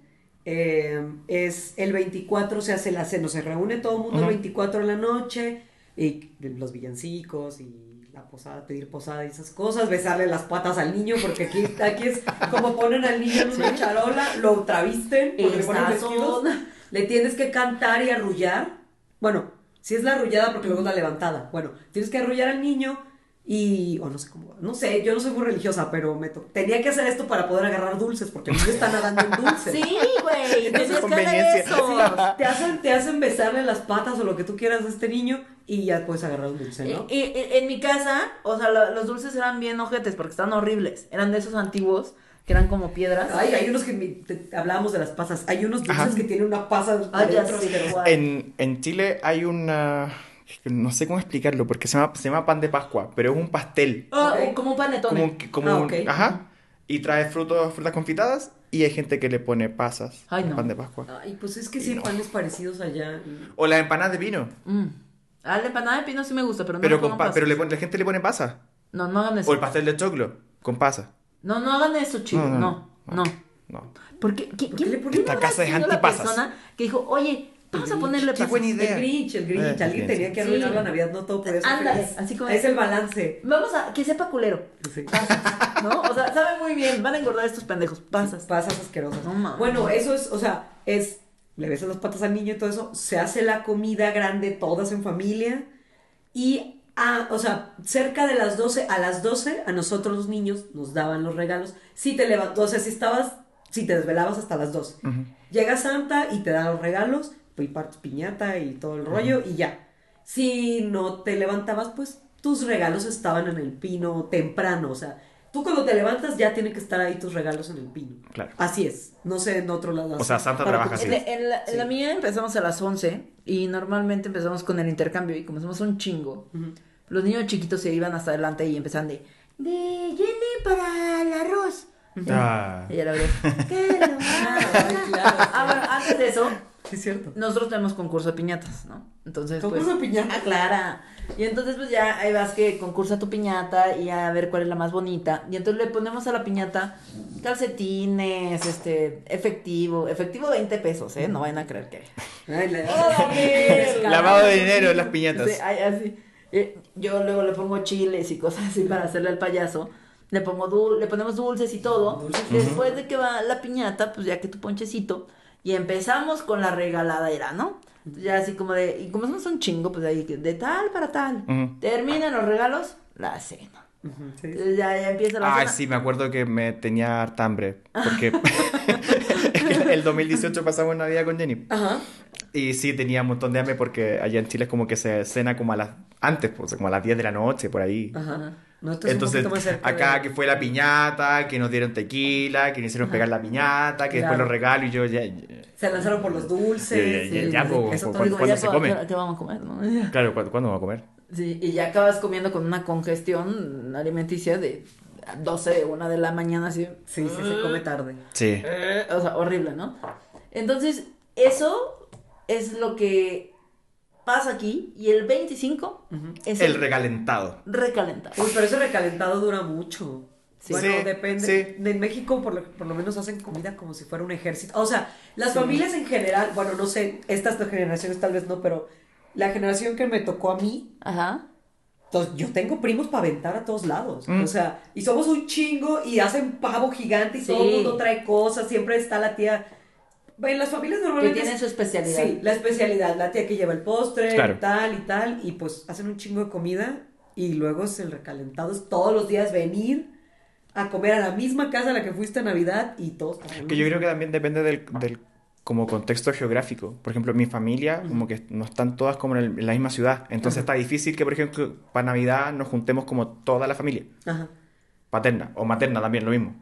eh, es el 24, se hace la cena, se reúne todo el mundo el 24 en la noche, y los villancicos y la posada, pedir posada y esas cosas, besarle las patas al niño, porque aquí, aquí es como ponen al niño en una charola, lo travisten, porque le ponen le tienes que cantar y arrullar. Bueno, si es la arrullada porque luego es la levantada. Bueno, tienes que arrullar al niño y, o no sé cómo, no sé, yo no soy muy religiosa, pero me to- tenía que hacer esto para poder agarrar dulces, porque el niño está nadando en dulces. Sí, güey. (laughs) Que hacer conveniencia. eso. Te hacen, te hacen besarle las patas o lo que tú quieras a este niño y ya puedes agarrar un dulce, ¿no? Y- y- y- en mi casa, o sea, lo- los dulces eran bien ojetes porque estaban horribles. Eran de esos antiguos que eran como piedras. Ay, hay unos que mi- te- hablábamos de las pasas. Hay unos dulces que tienen una pasa Ay, ya sé asquerosa. cuál. En, en Chile hay una... No sé cómo explicarlo, porque se llama, se llama pan de Pascua, pero es un pastel. Ah, Ok. como un panetone. Como, como Ah, un- ok. Ajá. Y trae frutos, frutas confitadas y hay gente que le pone pasas Ay, no. pan de Pascua. Ay, pues es que sí hay panes parecidos allá. O las empanadas de vino. Mm. Ah, la empanada de pino sí me gusta, pero no Pero, le pongo con pa- pasas. pero le pone- la gente le pone pasas. No, no hagan eso. O el pastel de choclo con pasas. No, no hagan eso, chicos. No, No, no, no. Porque, ¿qui- qué ¿quién, le ponen quién Esta casa es antipasas. persona que dijo, oye, vamos a ponerle qué pasas? buena idea. El Grinch, el Grinch. Eh, Alguien tenía que arruinar Sí. la Navidad, no todo podía ser Ándale, feliz. así como- Es el balance. Vamos a que sepa culero. Sí. ¿No? O sea, saben muy bien. Van a engordar estos pendejos. Pasas. Pasas asquerosas. No mames. bueno, eso es, o sea, es, le besas las patas al niño y todo eso, se hace la comida grande todas en familia y, ah, o sea, cerca de las 12, a las 12, a nosotros los niños nos daban los regalos. Si te levantó, o sea, si estabas, si te desvelabas hasta las 12. Ujú. Llega Santa y te da los regalos, pues y partes piñata y todo el rollo y ya. Si no te levantabas, pues tus regalos estaban en el pino temprano, o sea, tú cuando te levantas ya tienen que estar ahí tus regalos en el pino. Claro. Así es, no sé en otro lado. O sea, Santa Para trabaja así. En, en la, en la Sí. mía empezamos a las 11 y normalmente empezamos con el intercambio y como somos un chingo, los niños chiquitos se iban hasta adelante y empezaban de, de Jenny para el arroz. Ah. Y ya la verdad, (laughs) ¿qué lo (laughs) Ay, claro. Ah, bueno, antes de eso, Sí, es cierto. nosotros tenemos concurso de piñatas, ¿no? Entonces, pues... Concurso de piñata. Ah, clara. Y entonces, pues ya ahí vas que concursa tu piñata y a ver cuál es la más bonita. Y entonces le ponemos a la piñata calcetines, este, efectivo, efectivo 20 pesos, ¿eh? No vayan a creer que... Ay, la- (laughs) Órale. Lavado de dinero en las piñatas. Sí, ay, así. Yo luego le pongo chiles y cosas así para hacerle al payaso. Le pongo dul- le ponemos dulces y todo. Dulces. Después de que va la piñata, pues ya que tu ponchecito. Y empezamos con la regaladera, ¿no? Ya así como de, y como somos un chingo, pues ahí de tal para tal. Terminan los regalos, la cena. Sí. Ya, ya empieza la Ay, cena. sí, me acuerdo que me tenía harta hambre. Porque (laughs) (laughs) el 2018 pasamos Navidad con Jenny. Ajá. Y sí, tenía un montón de hambre porque allá en Chile es como que se cena como a las... Antes, pues, como a las 10 de la noche, por ahí. Ajá. Nosotros Entonces, acá de- que fue la piñata, que nos dieron tequila, que nos hicieron pegar la piñata, que después Claro. los regalos y yo ya... ya- Se lanzaron por los dulces. Ya, ya, ya, sí, ya, sí, po, eso po, ¿cuándo ya se come? ¿qué- ¿Qué vamos a comer? no? Claro, ¿cu- ¿cuándo vamos a comer? Sí, y ya acabas comiendo con una congestión alimenticia de 12, 1 de la mañana, así. Sí, sí, se come tarde. Sí. Eh, O sea, horrible, ¿no? Entonces, eso es lo que pasa aquí. Y el 25 es El el, recalentado. recalentado. Uy, pero ese recalentado dura mucho. Sí. Bueno, Sí, depende. sí. En México, por lo, por lo menos, hacen comida como si fuera un ejército. O sea, las familias en general, bueno, no sé, estas generaciones tal vez no, pero la generación que me tocó a mí, Ajá. Entonces yo tengo primos para aventar a todos lados. Mm. O sea, y somos un chingo y hacen pavo gigante y Sí. todo el mundo trae cosas, siempre está la tía. En las familias Que normalmente. tienen es- su especialidad. Sí, la especialidad, la tía que lleva el postre, Claro. y tal y tal, y pues hacen un chingo de comida y luego es el recalentado, es todos los días venir a comer a la misma casa a la que fuiste a Navidad y todos. Que yo creo que también depende del, del como contexto geográfico. Por ejemplo, mi familia, como que no están todas como en, el- en la misma ciudad. Entonces está difícil que, por ejemplo, para Navidad nos juntemos como toda la familia. Ajá. Paterna o materna también, lo mismo.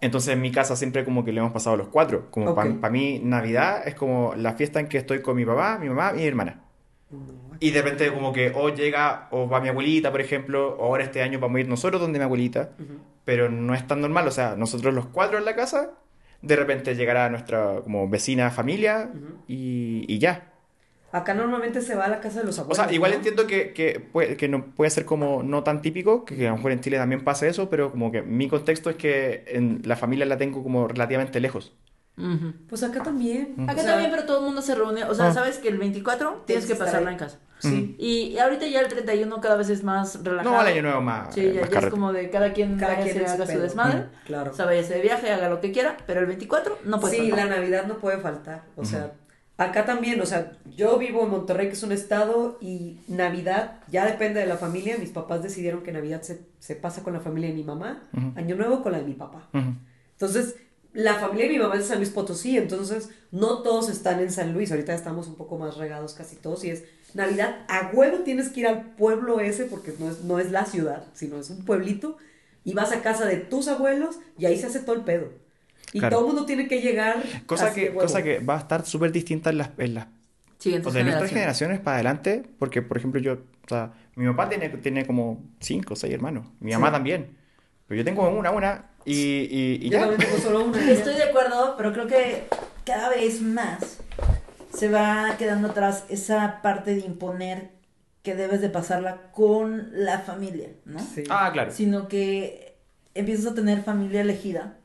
Entonces en mi casa siempre como que le hemos pasado los cuatro. Como para mí Navidad es como la fiesta en que estoy con mi papá, mi mamá y mi hermana. No, Y de repente como que o llega o va mi abuelita, por ejemplo, o ahora este año vamos a ir nosotros donde mi abuelita, pero no es tan normal, o sea, nosotros los cuatro en la casa, de repente llegará nuestra como vecina familia y, y ya. Acá normalmente se va a la casa de los O abuelos. sea, igual ¿no? entiendo que, que, puede, que no puede ser como no tan típico, que, que a lo mejor en Chile también pasa eso, pero como que mi contexto es que en la familia la tengo como relativamente lejos. Pues acá también. Acá O sea, también, pero todo el mundo se reúne. O sea, Ah. sabes que el 24 tienes que pasarla ahí. en casa. Sí. Y, y ahorita ya el 31 cada vez es más relajado. No, el año nuevo más. Sí, eh, ya, más ya es como de cada quien, Cada quien se haga su pedo. desmadre. Mm, claro. O sea, váyase de viaje, haga lo que quiera, pero el 24 no puede Sí, faltar. la Navidad no puede faltar. O sea, acá también, o sea, yo vivo en Monterrey, que es un estado, y Navidad ya depende de la familia. Mis papás decidieron que Navidad se, se pasa con la familia de mi mamá. Año Nuevo con la de mi papá. Entonces, la familia de mi mamá es de San Luis Potosí, entonces no todos están en San Luis. Ahorita estamos un poco más regados casi todos y es Navidad. A huevo tienes que ir al pueblo ese porque no es, no es la ciudad, sino es un pueblito. Y vas a casa de tus abuelos y ahí se hace todo el pedo. Y Claro. todo el mundo tiene que llegar. Cosa de que, cosa que va a estar súper distinta en las, en las Siguientes en nuestras generaciones. generaciones para adelante, porque por ejemplo yo, o sea, mi papá tiene, tiene como cinco o seis hermanos, mi mamá Sí. también, pero yo tengo una, una, y, y, y Yo ya. también tengo solo una. Estoy de acuerdo, pero creo que cada vez más se va quedando atrás esa parte de imponer que debes de pasarla con la familia, ¿no? Sí. Ah, claro. Sino que empiezas a tener familia elegida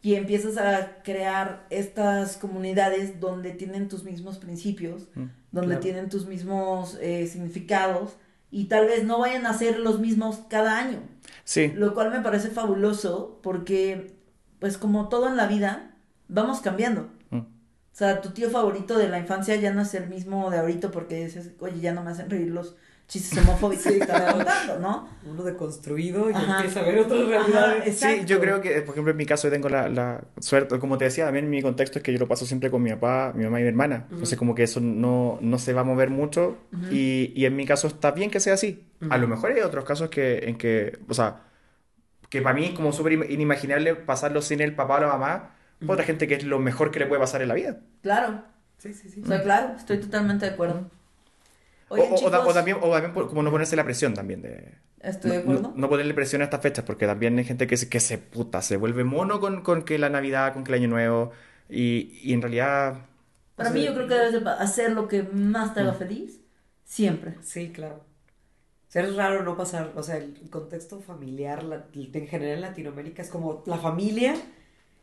y empiezas a crear estas comunidades donde tienen tus mismos principios, Mm, donde claro. tienen tus mismos eh, significados y tal vez no vayan a ser los mismos cada año. Sí, Lo cual me parece fabuloso porque, pues como todo en la vida, vamos cambiando. Mm. O sea, tu tío favorito de la infancia ya no es el mismo de ahorita porque dices, oye, ya no me hacen reír los chistes homofóbicos que estás contando, ¿no? Uno deconstruido y Ajá. empieza a ver otras Ajá, realidades. Sí, exacto. yo creo que, por ejemplo, en mi caso yo tengo la, la suerte, como te decía, también mi contexto es que yo lo paso siempre con mi papá, mi mamá y mi hermana. Entonces, como que eso no, no se va a mover mucho y, y en mi caso está bien que sea así. A lo mejor hay otros casos que, en que, o sea, que para mí es como súper im- inimaginable pasarlo sin el papá o la mamá. Otra gente que es lo mejor que le puede pasar en la vida. Claro, Sí, sí, sí. o sea, claro, estoy totalmente de acuerdo. O, Oigan, o- o chicos, o también, o también por- como no ponerse la presión también de... estoy de no- acuerdo. No, no ponerle presión a estas fechas, porque también hay gente que se, que se puta, se vuelve mono con, con que la Navidad, con que el Año Nuevo, y, y en realidad... Para o mí yo creo que debes de hacer lo que más te haga feliz, siempre. Sí, claro. O sea, es raro no pasar, o sea, el contexto familiar la- en general en Latinoamérica es como la familia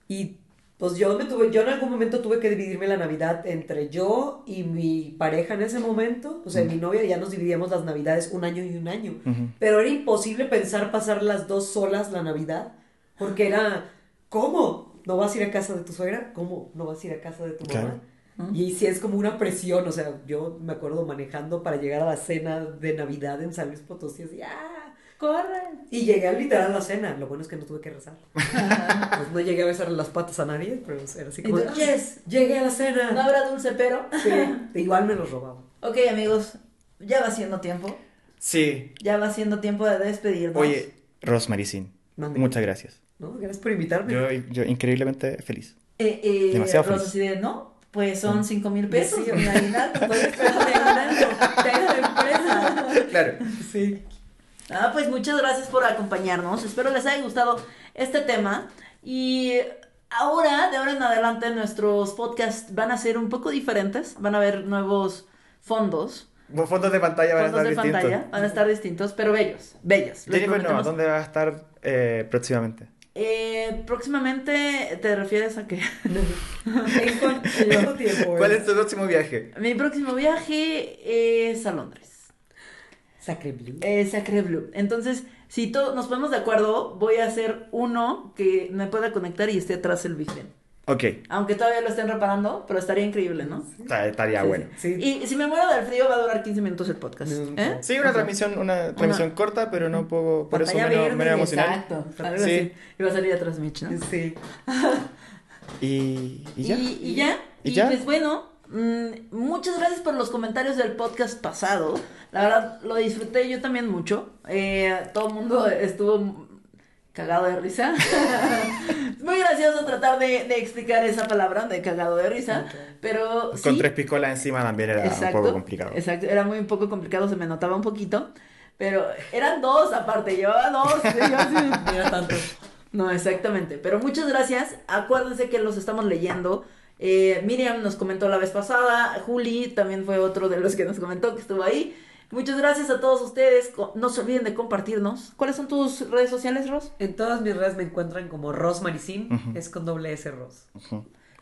y pues yo me tuve, yo en algún momento tuve que dividirme la Navidad entre yo y mi pareja en ese momento, o sea, mi novia ya nos dividíamos las Navidades un año y un año, pero era imposible pensar pasar las dos solas la Navidad, porque era, ¿cómo? ¿No vas a ir a casa de tu suegra? ¿Cómo? ¿No vas a ir a casa de tu mamá? Y sí es como una presión, o sea, yo me acuerdo manejando para llegar a la cena de Navidad en San Luis Potosí, así, ¡ah! Corre. Y llegué al literal a la cena, lo bueno es que no tuve que rezar. (laughs) Pues no llegué a besarle las patas a nadie, pero era así como, Y tú, yes, llegué a la cena. no habrá dulce, pero... Sí, (laughs) igual me los robaba. ok, amigos, ya va siendo tiempo. Sí. Ya va siendo tiempo de despedirnos. Oye, Rosemary Sin, muchas gracias. ¿No? Gracias por invitarme. Yo, yo increíblemente feliz. Eh, eh, Demasiado feliz. de, no, pues son cinco mil pesos, Sí, mi aguinaldo, puedes pedirme aguinaldo, tengo empresa. Claro. Sí. Ah, pues muchas gracias por acompañarnos. Espero les haya gustado este tema. Y ahora, de ahora en adelante, nuestros podcasts van a ser un poco diferentes. Van a haber nuevos fondos. Los fondos de pantalla van a Fondos estar de distintos. pantalla van a estar distintos, pero bellos, bellos. Jennifer, no. ¿dónde va a estar eh, próximamente? Eh, próximamente, ¿te refieres a qué? (laughs) ¿Cuál es tu próximo viaje? Mi próximo viaje es a Londres. Sacre Blue. Eh, Sacre Blue. Entonces, si todos nos ponemos de acuerdo, voy a hacer uno que me pueda conectar y esté atrás el Big Ben. Ok, Aunque todavía lo estén reparando, pero estaría increíble, ¿no? estaría Sí, bueno. Sí. Y si me muero del frío, va a durar 15 minutos el podcast. No, ¿eh? Sí, una transmisión, una transmisión corta, pero no puedo, por eso Pantalla verde, menos emocional. Exacto. Algo Sí. así. Y va a salir atrás Mitch, ¿no? Sí. Y, y ya. Y, y ya. ¿Y Y, ya? pues bueno, mm, muchas gracias por los comentarios del podcast pasado. La verdad, lo disfruté yo también mucho. Eh, todo el mundo estuvo cagado de risa. es (laughs) muy gracioso tratar de, de explicar esa palabra de cagado de risa. Pero Con sí. tres piscolas encima también era Exacto, un poco complicado. Exacto, era muy un poco complicado, se me notaba un poquito. Pero eran dos aparte, llevaba dos. (laughs) tanto. no, exactamente. Pero muchas gracias. Acuérdense que los estamos leyendo. Eh, Miriam nos comentó la vez pasada. Juli también fue otro de los que nos comentó que estuvo ahí. Muchas gracias a todos ustedes. No se olviden de compartirnos. ¿Cuáles son tus redes sociales, Ros? En todas mis redes me encuentran como Ros Maricín, es con doble S Ros.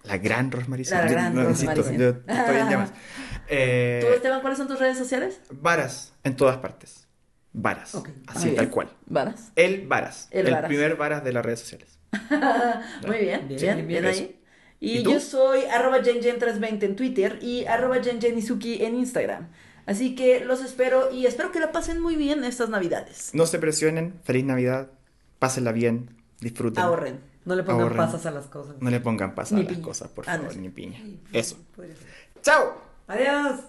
La gran Rosmarie La Yo- gran no, Rosmarie insisto, Sen. yo estoy en llamas. (laughs) Eh, ¿Tú, Esteban, cuáles son tus redes sociales? Varas, en todas partes. Varas. Así, Muy tal bien. cual. Varas. El Varas. El El, Varas. primer Varas de las redes sociales. (laughs) Muy bien, bien, Bien, bien, ahí. Y, ¿Y tú? yo soy arroba jenjen320 en Twitter y arroba jenjenizuki en Instagram. Así que los espero y espero que la pasen muy bien estas navidades. No se presionen. Feliz Navidad. Pásenla bien. Disfruten. Ahorren. No le pongan Ahorren. pasas a las cosas. No le pongan pasas Ni a las cosas, por Ah, favor, ni piña. Eso. Podría ser. ¡Chao! Adiós.